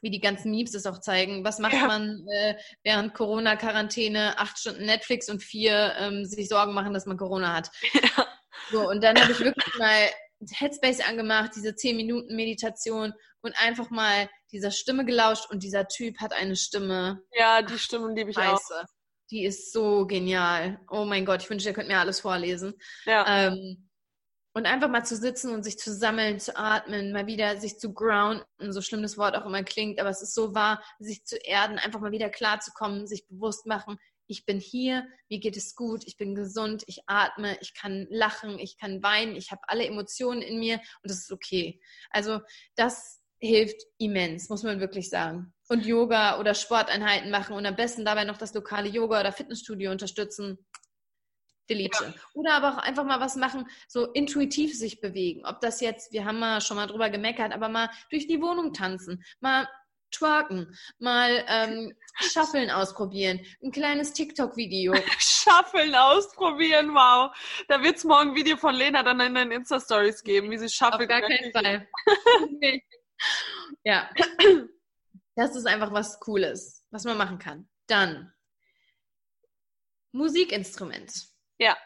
wie die ganzen Memes es auch zeigen. Was macht ja. man äh, während Corona-Quarantäne? Acht Stunden Netflix und vier ähm, sich Sorgen machen, dass man Corona hat. Ja. So, und dann habe ich wirklich mal Headspace angemacht, diese zehn Minuten Meditation und einfach mal dieser Stimme gelauscht und dieser Typ hat eine Stimme. Ja, die Stimme liebe ich Scheiße. auch. Die ist so genial. Oh mein Gott, ich wünschte, ihr könnt mir alles vorlesen. Ja. Ähm, und einfach mal zu sitzen und sich zu sammeln, zu atmen, mal wieder sich zu grounden, so schlimm das Wort auch immer klingt, aber es ist so wahr, sich zu erden, einfach mal wieder klarzukommen, sich bewusst machen, ich bin hier, mir geht es gut, ich bin gesund, ich atme, ich kann lachen, ich kann weinen, ich habe alle Emotionen in mir und das ist okay. Also das hilft immens, muss man wirklich sagen und Yoga oder Sporteinheiten machen und am besten dabei noch das lokale Yoga oder Fitnessstudio unterstützen. Delete. Ja. Oder aber auch einfach mal was machen, so intuitiv sich bewegen. Ob das jetzt, wir haben mal schon mal drüber gemeckert, aber mal durch die Wohnung tanzen, mal twerken, mal ähm, Shuffeln ausprobieren, ein kleines TikTok-Video. Shuffeln ausprobieren, wow. Da wird es morgen ein Video von Lena dann in den Insta-Stories geben, wie sie shuffelt. Auf gar keinen Fall. ja. Das ist einfach was Cooles, was man machen kann. Dann Musikinstrument. Ja.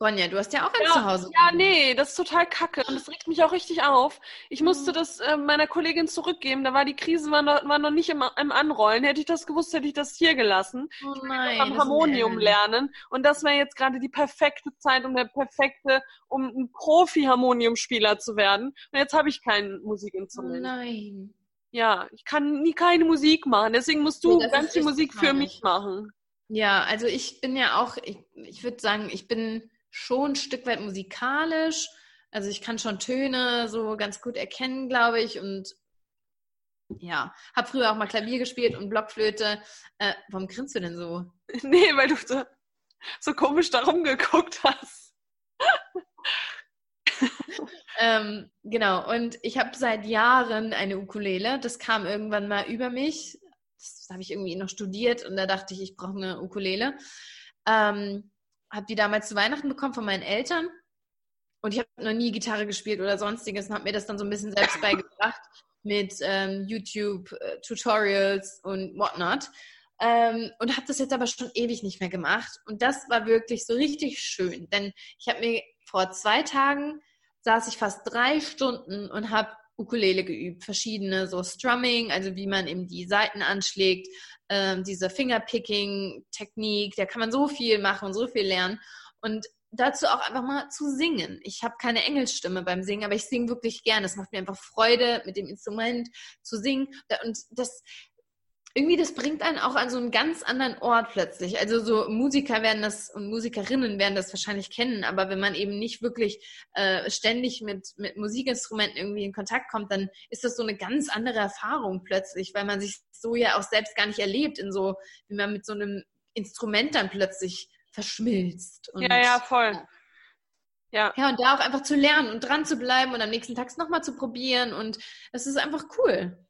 Ronja, du hast ja auch ein ja, Zuhause. Ja, nee, das ist total kacke und das regt mich auch richtig auf. Ich musste mhm. das äh, meiner Kollegin zurückgeben. Da war die Krise war noch, war noch nicht im, im, Anrollen. Hätte ich das gewusst, hätte ich das hier gelassen. Oh nein. Am Harmonium lernen. Und das wäre jetzt gerade die perfekte Zeit, um der perfekte, um ein Profi-Harmoniumspieler zu werden. Und jetzt habe ich kein Musikinstrument. Oh nein. Ja, ich kann nie keine Musik machen. Deswegen musst du nee, ganz viel Musik für mich machen. Ja, also ich bin ja auch, ich, ich würde sagen, ich bin schon ein Stück weit musikalisch. Also ich kann schon Töne so ganz gut erkennen, glaube ich. Und ja, habe früher auch mal Klavier gespielt und Blockflöte. Äh, warum grinst du denn so? Nee, weil du so, so komisch da rumgeguckt hast. ähm, genau, und ich habe seit Jahren eine Ukulele. Das kam irgendwann mal über mich. Das habe ich irgendwie noch studiert und da dachte ich, ich brauche eine Ukulele. Ähm, habe die damals zu Weihnachten bekommen von meinen Eltern. Und ich habe noch nie Gitarre gespielt oder sonstiges und habe mir das dann so ein bisschen selbst beigebracht mit ähm, YouTube-Tutorials äh, und whatnot. Ähm, und habe das jetzt aber schon ewig nicht mehr gemacht. Und das war wirklich so richtig schön, denn ich habe mir vor zwei Tagen saß ich fast drei Stunden und habe Ukulele geübt, verschiedene so Strumming, also wie man eben die Saiten anschlägt, ähm, diese Fingerpicking-Technik, da kann man so viel machen und so viel lernen. Und dazu auch einfach mal zu singen. Ich habe keine Engelsstimme beim Singen, aber ich singe wirklich gerne. Es macht mir einfach Freude, mit dem Instrument zu singen. Und das irgendwie, das bringt einen auch an so einen ganz anderen Ort plötzlich. Also so Musiker werden das und Musikerinnen werden das wahrscheinlich kennen, aber wenn man eben nicht wirklich äh, ständig mit, mit Musikinstrumenten irgendwie in Kontakt kommt, dann ist das so eine ganz andere Erfahrung plötzlich, weil man sich so ja auch selbst gar nicht erlebt, in so, wie man mit so einem Instrument dann plötzlich verschmilzt. Und, ja, ja, voll. Ja. ja, und da auch einfach zu lernen und dran zu bleiben und am nächsten Tag nochmal zu probieren und es ist einfach cool.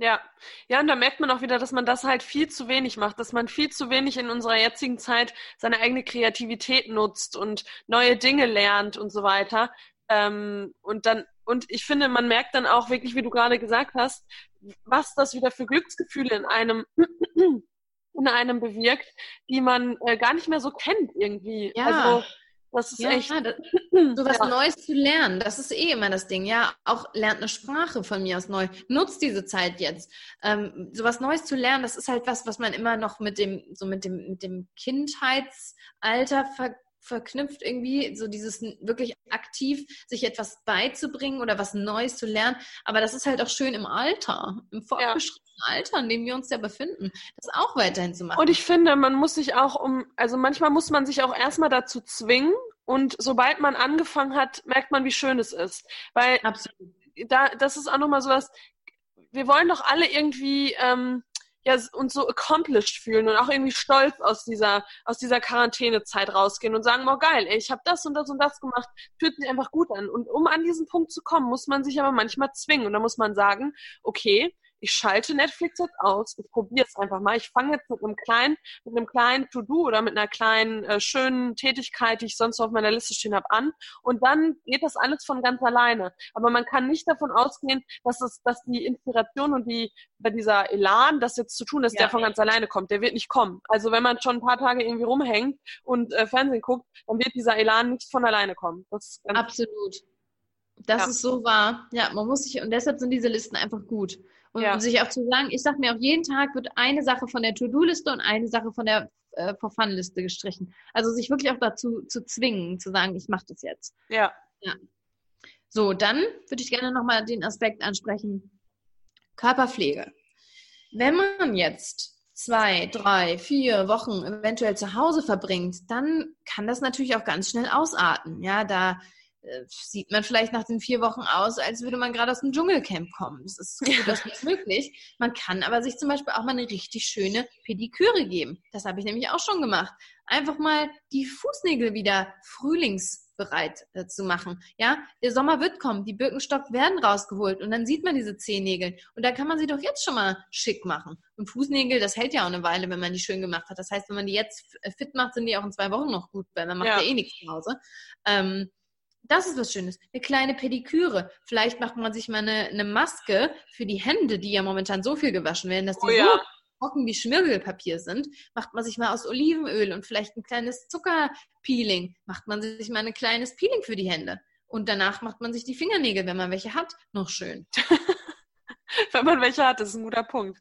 Ja, ja, und da merkt man auch wieder, dass man das halt viel zu wenig macht, dass man viel zu wenig in unserer jetzigen Zeit seine eigene Kreativität nutzt und neue Dinge lernt und so weiter. Ähm, und dann, und ich finde, man merkt dann auch wirklich, wie du gerade gesagt hast, was das wieder für Glücksgefühle in einem in einem bewirkt, die man äh, gar nicht mehr so kennt irgendwie. Ja. Also das ist ja, echt. Das, so was ja. Neues zu lernen, das ist eh immer das Ding. Ja, auch lernt eine Sprache von mir aus neu. Nutzt diese Zeit jetzt. Ähm, so was Neues zu lernen, das ist halt was, was man immer noch mit dem, so mit dem, mit dem Kindheitsalter ver verknüpft irgendwie, so dieses wirklich aktiv sich etwas beizubringen oder was Neues zu lernen. Aber das ist halt auch schön im Alter, im fortgeschrittenen ja. Alter, in dem wir uns ja befinden, das auch weiterhin zu machen. Und ich finde, man muss sich auch um, also manchmal muss man sich auch erstmal dazu zwingen und sobald man angefangen hat, merkt man, wie schön es ist. Weil Absolut. da, das ist auch nochmal so was, wir wollen doch alle irgendwie ähm, ja, uns so accomplished fühlen und auch irgendwie stolz aus dieser, aus dieser Quarantänezeit rausgehen und sagen, oh geil, ey, ich habe das und das und das gemacht, fühlt sich einfach gut an. Und um an diesen Punkt zu kommen, muss man sich aber manchmal zwingen. Und da muss man sagen, okay, ich schalte Netflix jetzt aus, ich probiere es einfach mal. Ich fange jetzt mit einem kleinen, mit einem kleinen To-Do oder mit einer kleinen äh, schönen Tätigkeit, die ich sonst auf meiner Liste stehen habe, an. Und dann geht das alles von ganz alleine. Aber man kann nicht davon ausgehen, dass es, dass die Inspiration und die bei dieser Elan, das jetzt zu tun, dass ja. der von ganz alleine kommt. Der wird nicht kommen. Also wenn man schon ein paar Tage irgendwie rumhängt und äh, Fernsehen guckt, dann wird dieser Elan nicht von alleine kommen. Absolut. Das ja. ist so wahr. Ja, man muss sich, und deshalb sind diese Listen einfach gut. Und ja. sich auch zu sagen, ich sage mir auch jeden Tag wird eine Sache von der To-Do-Liste und eine Sache von der äh, For-Fun-Liste gestrichen. Also sich wirklich auch dazu zu zwingen, zu sagen, ich mache das jetzt. Ja. ja. So, dann würde ich gerne nochmal den Aspekt ansprechen. Körperpflege. Wenn man jetzt zwei, drei, vier Wochen eventuell zu Hause verbringt, dann kann das natürlich auch ganz schnell ausarten. Ja, da äh, sieht man vielleicht nach den vier Wochen aus, als würde man gerade aus dem Dschungelcamp kommen. Das ist durchaus nicht möglich. Man kann aber sich zum Beispiel auch mal eine richtig schöne Pediküre geben. Das habe ich nämlich auch schon gemacht. Einfach mal die Fußnägel wieder frühlingsbereit äh, zu machen. Ja, der Sommer wird kommen, die Birkenstock werden rausgeholt und dann sieht man diese Zehennägel und da kann man sie doch jetzt schon mal schick machen. Und Fußnägel, das hält ja auch eine Weile, wenn man die schön gemacht hat. Das heißt, wenn man die jetzt fit macht, sind die auch in zwei Wochen noch gut, weil man macht ja, ja eh nichts zu Hause. Ähm, das ist was Schönes. Eine kleine Pediküre. Vielleicht macht man sich mal eine, eine Maske für die Hände, die ja momentan so viel gewaschen werden, dass die oh, ja. so trocken wie Schmirgelpapier sind. Macht man sich mal aus Olivenöl und vielleicht ein kleines Zuckerpeeling. Macht man sich mal ein kleines Peeling für die Hände. Und danach macht man sich die Fingernägel, wenn man welche hat, noch schön. wenn man welche hat, das ist ein guter Punkt.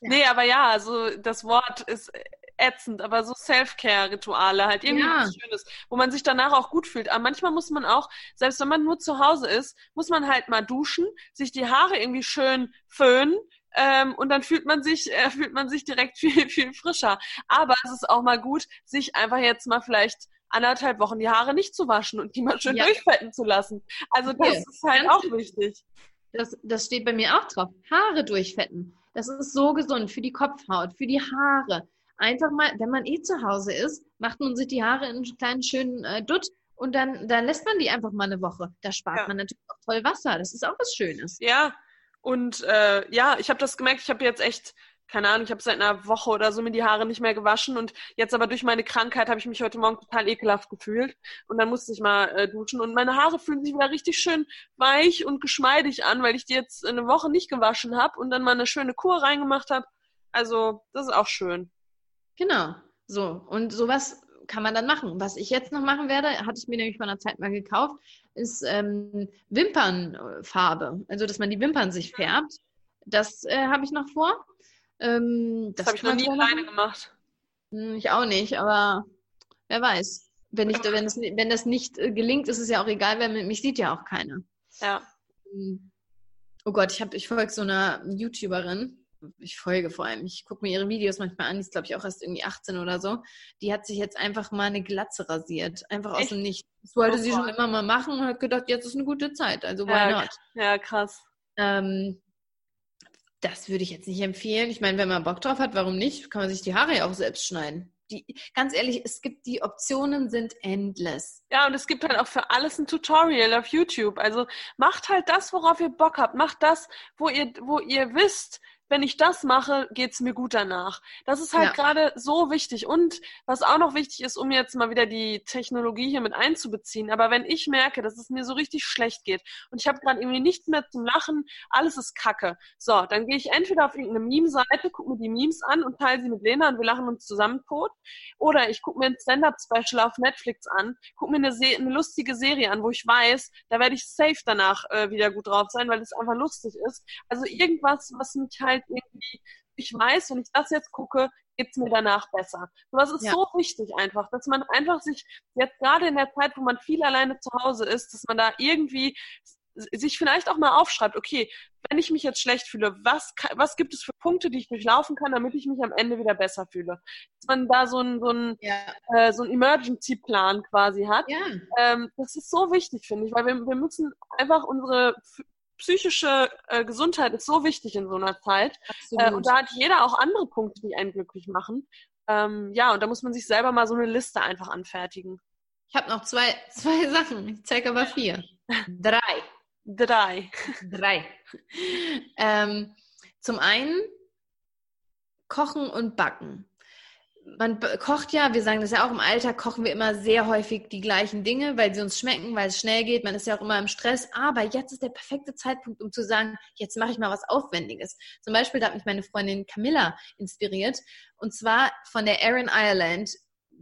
Ja. Nee, aber ja, also das Wort ist ätzend, aber so Self-Care-Rituale halt irgendwie ja. was Schönes, wo man sich danach auch gut fühlt. Aber manchmal muss man auch, selbst wenn man nur zu Hause ist, muss man halt mal duschen, sich die Haare irgendwie schön föhnen, ähm, und dann fühlt man sich, äh, fühlt man sich direkt viel, viel frischer. Aber es ist auch mal gut, sich einfach jetzt mal vielleicht anderthalb Wochen die Haare nicht zu waschen und die mal schön ja. durchfetten zu lassen. Also das okay. ist halt Ganz auch wichtig. Das, das steht bei mir auch drauf. Haare durchfetten. Das ist so gesund für die Kopfhaut, für die Haare einfach mal, wenn man eh zu Hause ist, macht man sich die Haare in einen kleinen schönen äh, Dutt und dann, dann lässt man die einfach mal eine Woche. Da spart ja. man natürlich auch toll Wasser. Das ist auch was Schönes. Ja, und äh, ja, ich habe das gemerkt, ich habe jetzt echt, keine Ahnung, ich habe seit einer Woche oder so mir die Haare nicht mehr gewaschen und jetzt aber durch meine Krankheit habe ich mich heute Morgen total ekelhaft gefühlt und dann musste ich mal äh, duschen und meine Haare fühlen sich wieder richtig schön weich und geschmeidig an, weil ich die jetzt eine Woche nicht gewaschen habe und dann mal eine schöne Kur reingemacht habe. Also, das ist auch schön. Genau. So. Und sowas kann man dann machen. Was ich jetzt noch machen werde, hatte ich mir nämlich vor einer Zeit mal gekauft, ist ähm, Wimpernfarbe. Also, dass man die Wimpern sich färbt. Das äh, habe ich noch vor. Ähm, das, das habe ich noch nie alleine gemacht. Hm, ich auch nicht, aber wer weiß. Wenn, ich, wenn, das, wenn das nicht äh, gelingt, ist es ja auch egal, weil mich sieht ja auch keiner. Ja. Hm. Oh Gott, ich, ich folge so einer YouTuberin, ich folge vor allem, ich gucke mir ihre Videos manchmal an, die ist glaube ich auch erst irgendwie 18 oder so, die hat sich jetzt einfach mal eine Glatze rasiert, einfach aus dem Nichts. Das wollte oh, sie schon immer mal machen und hat gedacht, jetzt ist eine gute Zeit, also why ja, not? Ja, krass. Ähm, das würde ich jetzt nicht empfehlen. Ich meine, wenn man Bock drauf hat, warum nicht? Kann man sich die Haare ja auch selbst schneiden. Die, ganz ehrlich, es gibt die Optionen sind endless. Ja, und es gibt halt auch für alles ein Tutorial auf YouTube. Also macht halt das, worauf ihr Bock habt. Macht das, wo ihr, wo ihr wisst, wenn ich das mache, geht's mir gut danach. Das ist halt ja. gerade so wichtig. Und was auch noch wichtig ist, um jetzt mal wieder die Technologie hier mit einzubeziehen, aber wenn ich merke, dass es mir so richtig schlecht geht und ich habe gerade irgendwie nichts mehr zum Lachen, alles ist Kacke. So, dann gehe ich entweder auf irgendeine Meme-Seite, gucke mir die Memes an und teile sie mit Lena und wir lachen uns zusammen tot. Oder ich gucke mir ein Stand-Up-Special auf Netflix an, gucke mir eine, eine, lustige Serie an, wo ich weiß, da werde ich safe danach äh, wieder gut drauf sein, weil es einfach lustig ist. Also irgendwas, was mich halt halt irgendwie ich weiß, wenn ich das jetzt gucke, geht's mir danach besser. Und das ist ja. so wichtig einfach, dass man einfach sich jetzt gerade in der Zeit, wo man viel alleine zu Hause ist, dass man da irgendwie sich vielleicht auch mal aufschreibt, okay, wenn ich mich jetzt schlecht fühle, was, was gibt es für Punkte, die ich durchlaufen kann, damit ich mich am Ende wieder besser fühle? Dass man da so ein, so ein, ja. äh, so ein Emergency-Plan quasi hat. Ja. Ähm, das ist so wichtig, finde ich, weil wir, wir müssen einfach unsere psychische äh, Gesundheit ist so wichtig in so einer Zeit. Äh, und da hat jeder auch andere Punkte, die einen glücklich machen. Ähm, ja, und da muss man sich selber mal so eine Liste einfach anfertigen. Ich habe noch zwei, zwei Sachen. Ich zeige aber vier. Drei. Drei. Drei. Ähm, zum einen Kochen und Backen. Man kocht ja, wir sagen das ja auch im Alltag, kochen wir immer sehr häufig die gleichen Dinge, weil sie uns schmecken, weil es schnell geht. Man ist ja auch immer im Stress. Aber jetzt ist der perfekte Zeitpunkt, um zu sagen, jetzt mache ich mal was Aufwendiges. Zum Beispiel, da hat mich meine Freundin Camilla inspiriert. Und zwar von der Erin Ireland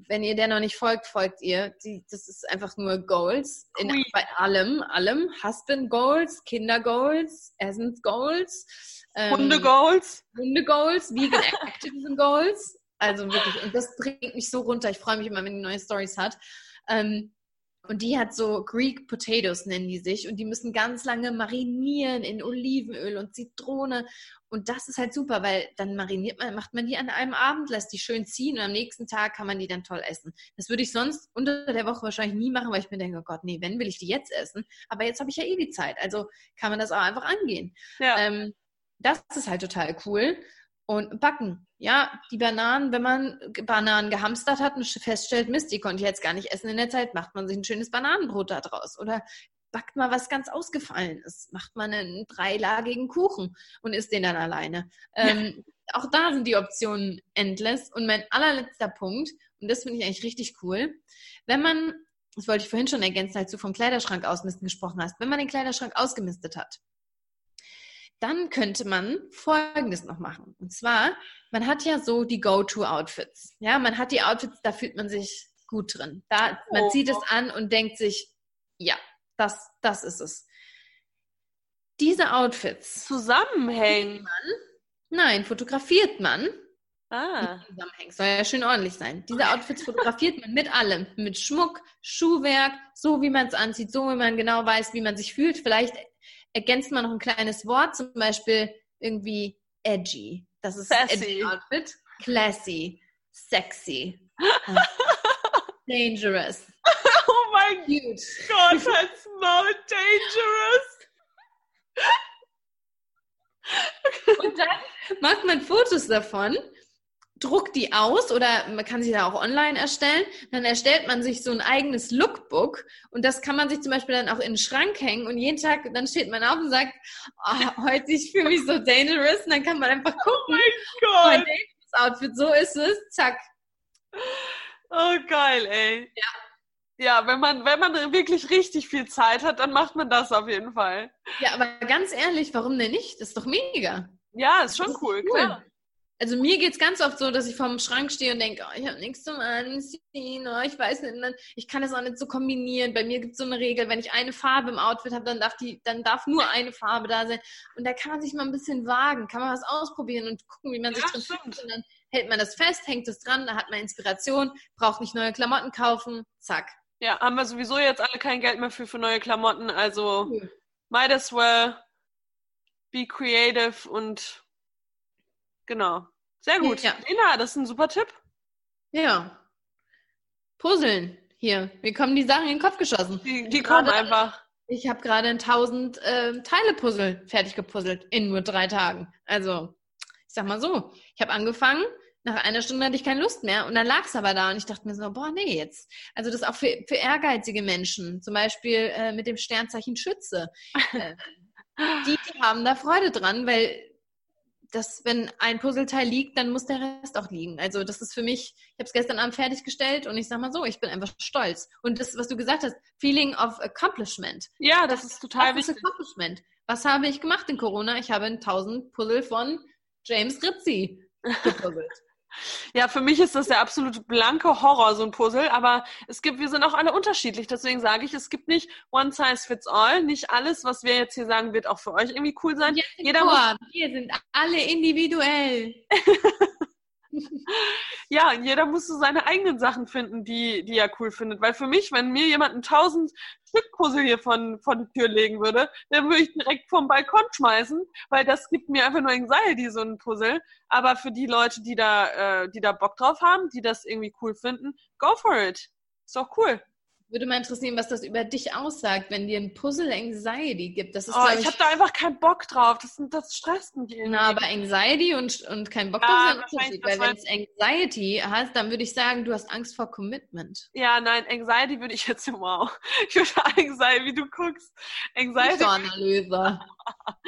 wenn ihr der noch nicht folgt, folgt ihr. Die, das ist einfach nur Goals. In, bei allem, allem. Husband Goals, Kinder Goals, Essence Goals. Ähm, Hunde Goals. Hunde Goals, Vegan Activism Goals. Also wirklich, und das bringt mich so runter. Ich freue mich immer, wenn die neue Stories hat. Ähm, und die hat so Greek Potatoes, nennen die sich. Und die müssen ganz lange marinieren in Olivenöl und Zitrone. Und das ist halt super, weil dann mariniert man, macht man die an einem Abend, lässt die schön ziehen und am nächsten Tag kann man die dann toll essen. Das würde ich sonst unter der Woche wahrscheinlich nie machen, weil ich mir denke, oh Gott, nee, wenn will ich die jetzt essen? Aber jetzt habe ich ja eh die Zeit. Also kann man das auch einfach angehen. Ja. Ähm, das ist halt total cool. Und backen. Ja, die Bananen, wenn man Bananen gehamstert hat und feststellt, Mist, die konnte ich jetzt gar nicht essen in der Zeit, macht man sich ein schönes Bananenbrot da draus. Oder backt mal was ganz Ausgefallenes, macht man einen dreilagigen Kuchen und isst den dann alleine. Ähm, auch da sind die Optionen endless. Und mein allerletzter Punkt, und das finde ich eigentlich richtig cool, wenn man, das wollte ich vorhin schon ergänzen, als du vom Kleiderschrank ausmisten gesprochen hast, wenn man den Kleiderschrank ausgemistet hat, dann könnte man Folgendes noch machen. Und zwar, man hat ja so die Go-To-Outfits. Ja, man hat die Outfits, da fühlt man sich gut drin. Da, man oh. zieht es an und denkt sich, ja, das, das ist es. Diese Outfits zusammenhängen. Man, nein, fotografiert man. Ah. Zusammenhängt. Soll ja schön ordentlich sein. Diese Outfits fotografiert man mit allem. Mit Schmuck, Schuhwerk, so wie man es anzieht, so wie man genau weiß, wie man sich fühlt. Vielleicht ergänzt man noch ein kleines Wort, zum Beispiel irgendwie edgy. Das ist Sassy. edgy Outfit. Classy. Sexy. dangerous. Oh mein Cute. Gott, that's not dangerous. Und dann macht man Fotos davon druckt die aus oder man kann sie da auch online erstellen. Dann erstellt man sich so ein eigenes Lookbook und das kann man sich zum Beispiel dann auch in den Schrank hängen und jeden Tag, dann steht man auf und sagt, oh, heute ich fühle mich so dangerous und dann kann man einfach gucken. Oh mein Gott. Mein Outfit, so ist es, zack. Oh geil, ey. Ja. Ja, wenn man, wenn man wirklich richtig viel Zeit hat, dann macht man das auf jeden Fall. Ja, aber ganz ehrlich, warum denn nicht? Das ist doch mega. Ja, ist schon cool, cool, klar also mir geht es ganz oft so, dass ich vorm Schrank stehe und denke, oh, ich habe nichts zum Anziehen, oh, ich weiß nicht, ich kann das auch nicht so kombinieren. Bei mir gibt es so eine Regel, wenn ich eine Farbe im Outfit habe, dann darf die, dann darf nur eine Farbe da sein. Und da kann man sich mal ein bisschen wagen, kann man was ausprobieren und gucken, wie man ja, sich drin fühlt. Und dann hält man das fest, hängt es dran, da hat man Inspiration, braucht nicht neue Klamotten kaufen, zack. Ja, haben wir sowieso jetzt alle kein Geld mehr für, für neue Klamotten, also cool. might as well be creative und Genau. Sehr gut. Ja. Lena, das ist ein super Tipp. Ja. Puzzeln. Hier, mir kommen die Sachen in den Kopf geschossen. Die, die kommen einfach. Ich habe gerade ein 1000 äh, Teile-Puzzle fertig gepuzzelt in nur drei Tagen. Also, ich sag mal so, ich habe angefangen, nach einer Stunde hatte ich keine Lust mehr und dann lag es aber da und ich dachte mir so, boah, nee, jetzt. Also das auch für, für ehrgeizige Menschen, zum Beispiel äh, mit dem Sternzeichen Schütze. Äh, die, die haben da Freude dran, weil dass wenn ein Puzzleteil liegt, dann muss der Rest auch liegen. Also das ist für mich, ich habe es gestern Abend fertiggestellt und ich sag mal so, ich bin einfach stolz. Und das, was du gesagt hast, Feeling of Accomplishment. Ja, das, das ist total wichtig. Accomplishment. Was habe ich gemacht in Corona? Ich habe 1000 Puzzle von James Rizzi gepuzzelt. Ja, für mich ist das der absolute blanke Horror, so ein Puzzle, aber es gibt, wir sind auch alle unterschiedlich, deswegen sage ich, es gibt nicht one size fits all, nicht alles, was wir jetzt hier sagen, wird auch für euch irgendwie cool sein. Jeder muss, wir sind alle individuell. ja, jeder muss so seine eigenen Sachen finden, die, die er cool findet. Weil für mich, wenn mir jemand ein tausend Stück Puzzle hier von, von die Tür legen würde, dann würde ich direkt vom Balkon schmeißen, weil das gibt mir einfach nur Anxiety, so ein Puzzle. Aber für die Leute, die da, äh, die da Bock drauf haben, die das irgendwie cool finden, go for it. Ist doch cool. Würde mal interessieren, was das über dich aussagt, wenn dir ein Puzzle Anxiety gibt. Das ist, oh, ich, ich habe da einfach keinen Bock drauf. Das, das stresst mich irgendwie. Na, aber Anxiety und, und kein Bock drauf sind. Weil wenn es Anxiety hast, dann würde ich sagen, du hast Angst vor Commitment. Ja, nein, Anxiety würde ich jetzt, wow. Ich würde Anxiety, wie du guckst. Anxiety. Analyse.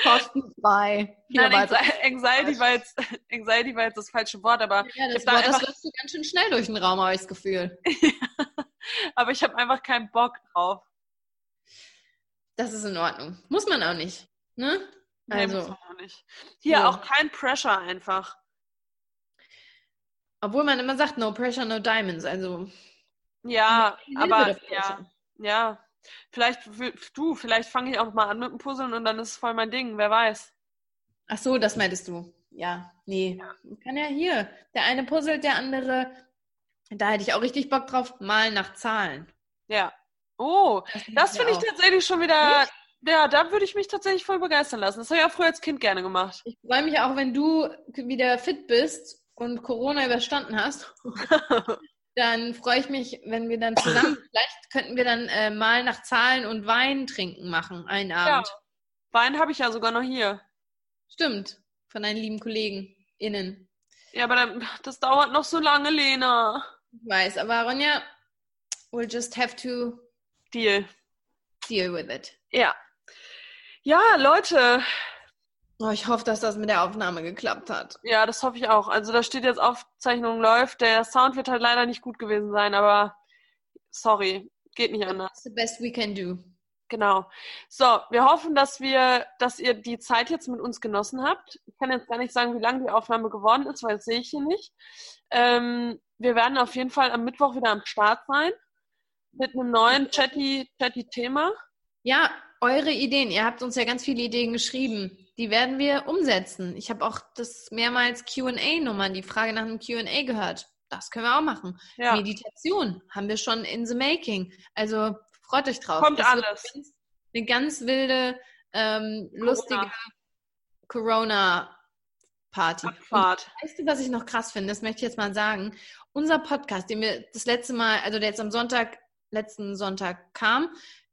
Kostenfrei. Nein, Anxiety, war jetzt, Anxiety war jetzt das falsche Wort, aber ja, das, Wort, da das läuft so ganz schön schnell durch den Raum, habe ich das Gefühl. aber ich habe einfach keinen Bock drauf. Das ist in Ordnung. Muss man auch nicht. Ne? Also. Nee, muss man auch nicht. Hier ja. auch kein Pressure einfach. Obwohl man immer sagt, no pressure, no diamonds. Also. Ja, aber ja, ja. Vielleicht, du, vielleicht fange ich auch mal an mit dem Puzzeln und dann ist es voll mein Ding, wer weiß. Ach so, das meintest du. Ja, nee. Ja. Kann ja hier. Der eine puzzelt, der andere da hätte ich auch richtig Bock drauf, mal nach Zahlen. Ja. Oh, das, das finde ich tatsächlich schon wieder. Nicht? Ja, da würde ich mich tatsächlich voll begeistern lassen. Das habe ich auch früher als Kind gerne gemacht. Ich freue mich auch, wenn du wieder fit bist und Corona überstanden hast. dann freue ich mich, wenn wir dann zusammen, vielleicht könnten wir dann äh, mal nach Zahlen und Wein trinken machen, einen Abend. Ja. Wein habe ich ja sogar noch hier. Stimmt, von deinen lieben Kollegen innen. Ja, aber dann, das dauert noch so lange, Lena. Ich weiß, aber Ronja, we'll just have to deal. Deal with it. Ja. Ja, Leute. Oh, ich hoffe, dass das mit der Aufnahme geklappt hat. Ja, das hoffe ich auch. Also da steht jetzt Aufzeichnung läuft. Der Sound wird halt leider nicht gut gewesen sein, aber sorry, geht nicht anders. That's the best we can do. Genau. So, wir hoffen, dass wir, dass ihr die Zeit jetzt mit uns genossen habt. Ich kann jetzt gar nicht sagen, wie lange die Aufnahme geworden ist, weil das sehe ich hier nicht. Ähm, wir werden auf jeden Fall am Mittwoch wieder am Start sein mit einem neuen chatty, chatty Thema. Ja, eure Ideen. Ihr habt uns ja ganz viele Ideen geschrieben. Die werden wir umsetzen. Ich habe auch das mehrmals Q&A-Nummern, die Frage nach einem Q&A gehört. Das können wir auch machen. Ja. Meditation haben wir schon in the making. Also Freut euch drauf. Kommt das alles. Eine ganz wilde, ähm, lustige Corona-Party. Weißt du, was ich noch krass finde? Das möchte ich jetzt mal sagen. Unser Podcast, den wir das letzte Mal, also der jetzt am Sonntag, letzten Sonntag kam,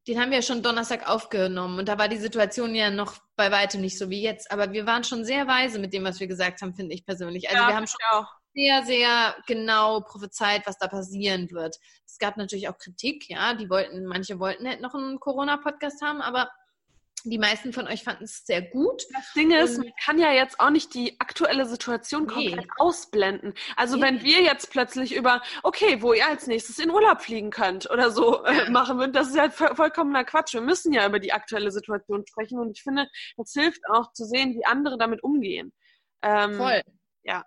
den haben wir ja schon Donnerstag aufgenommen und da war die Situation ja noch bei weitem nicht so wie jetzt. Aber wir waren schon sehr weise mit dem, was wir gesagt haben, finde ich persönlich. Also ja, wir haben schon auch sehr, sehr genau prophezeit, was da passieren wird. Es gab natürlich auch Kritik, ja, die wollten, manche wollten halt noch einen Corona-Podcast haben, aber die meisten von euch fanden es sehr gut. Das Ding ist, man kann ja jetzt auch nicht die aktuelle Situation komplett nee. ausblenden. Also nee. wenn wir jetzt plötzlich über, okay, wo ihr als nächstes in Urlaub fliegen könnt oder so äh, machen würden, das ist ja vollkommener Quatsch. Wir müssen ja über die aktuelle Situation sprechen und ich finde, das hilft auch zu sehen, wie andere damit umgehen. Ähm, Voll. Ja.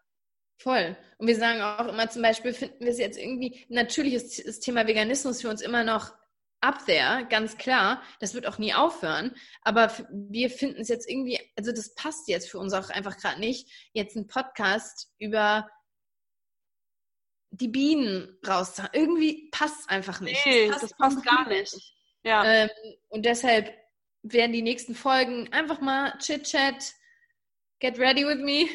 Voll. Und wir sagen auch immer zum Beispiel, finden wir es jetzt irgendwie, natürlich ist das Thema Veganismus für uns immer noch up there, ganz klar. Das wird auch nie aufhören. Aber wir finden es jetzt irgendwie, also das passt jetzt für uns auch einfach gerade nicht, jetzt einen Podcast über die Bienen raus. Irgendwie passt es einfach nicht. Nee, das passt, das passt gar nicht. nicht. Ja. Ähm, und deshalb werden die nächsten Folgen einfach mal Chit-Chat, get ready with me.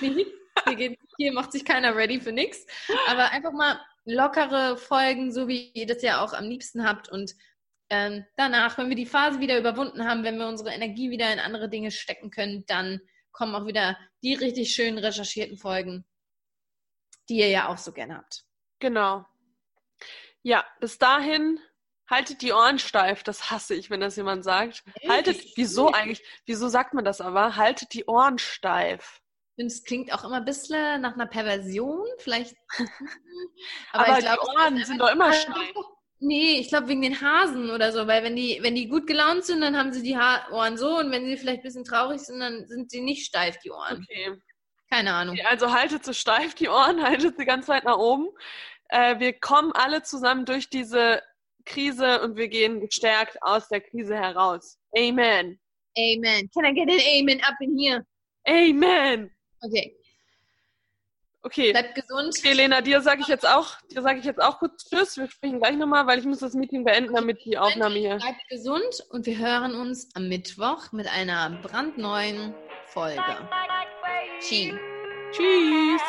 hier, geht, hier macht sich keiner ready für nichts. Aber einfach mal lockere Folgen, so wie ihr das ja auch am liebsten habt. Und ähm, danach, wenn wir die Phase wieder überwunden haben, wenn wir unsere Energie wieder in andere Dinge stecken können, dann kommen auch wieder die richtig schön recherchierten Folgen, die ihr ja auch so gerne habt. Genau. Ja, bis dahin haltet die Ohren steif. Das hasse ich, wenn das jemand sagt. Haltet, wieso eigentlich, wieso sagt man das aber? Haltet die Ohren steif finde, es klingt auch immer ein bisschen nach einer Perversion, vielleicht. aber, aber ich glaube, die Ohren sind doch immer steif. Nee, ich glaube wegen den Hasen oder so, weil wenn die, wenn die gut gelaunt sind, dann haben sie die ha Ohren so und wenn sie vielleicht ein bisschen traurig sind, dann sind sie nicht steif, die Ohren. Okay. Keine Ahnung. Also haltet so steif die Ohren, haltet sie ganz weit nach oben. Äh, wir kommen alle zusammen durch diese Krise und wir gehen gestärkt aus der Krise heraus. Amen. Amen. Can I get an Amen up in here? Amen. Okay. Okay. Bleibt gesund. Okay, Lena, dir sage ich jetzt auch, dir sage ich jetzt auch kurz Tschüss. Wir sprechen gleich nochmal, weil ich muss das Meeting beenden, damit die Aufnahme hier. Bleibt gesund und wir hören uns am Mittwoch mit einer brandneuen Folge. Tschüss. Tschüss.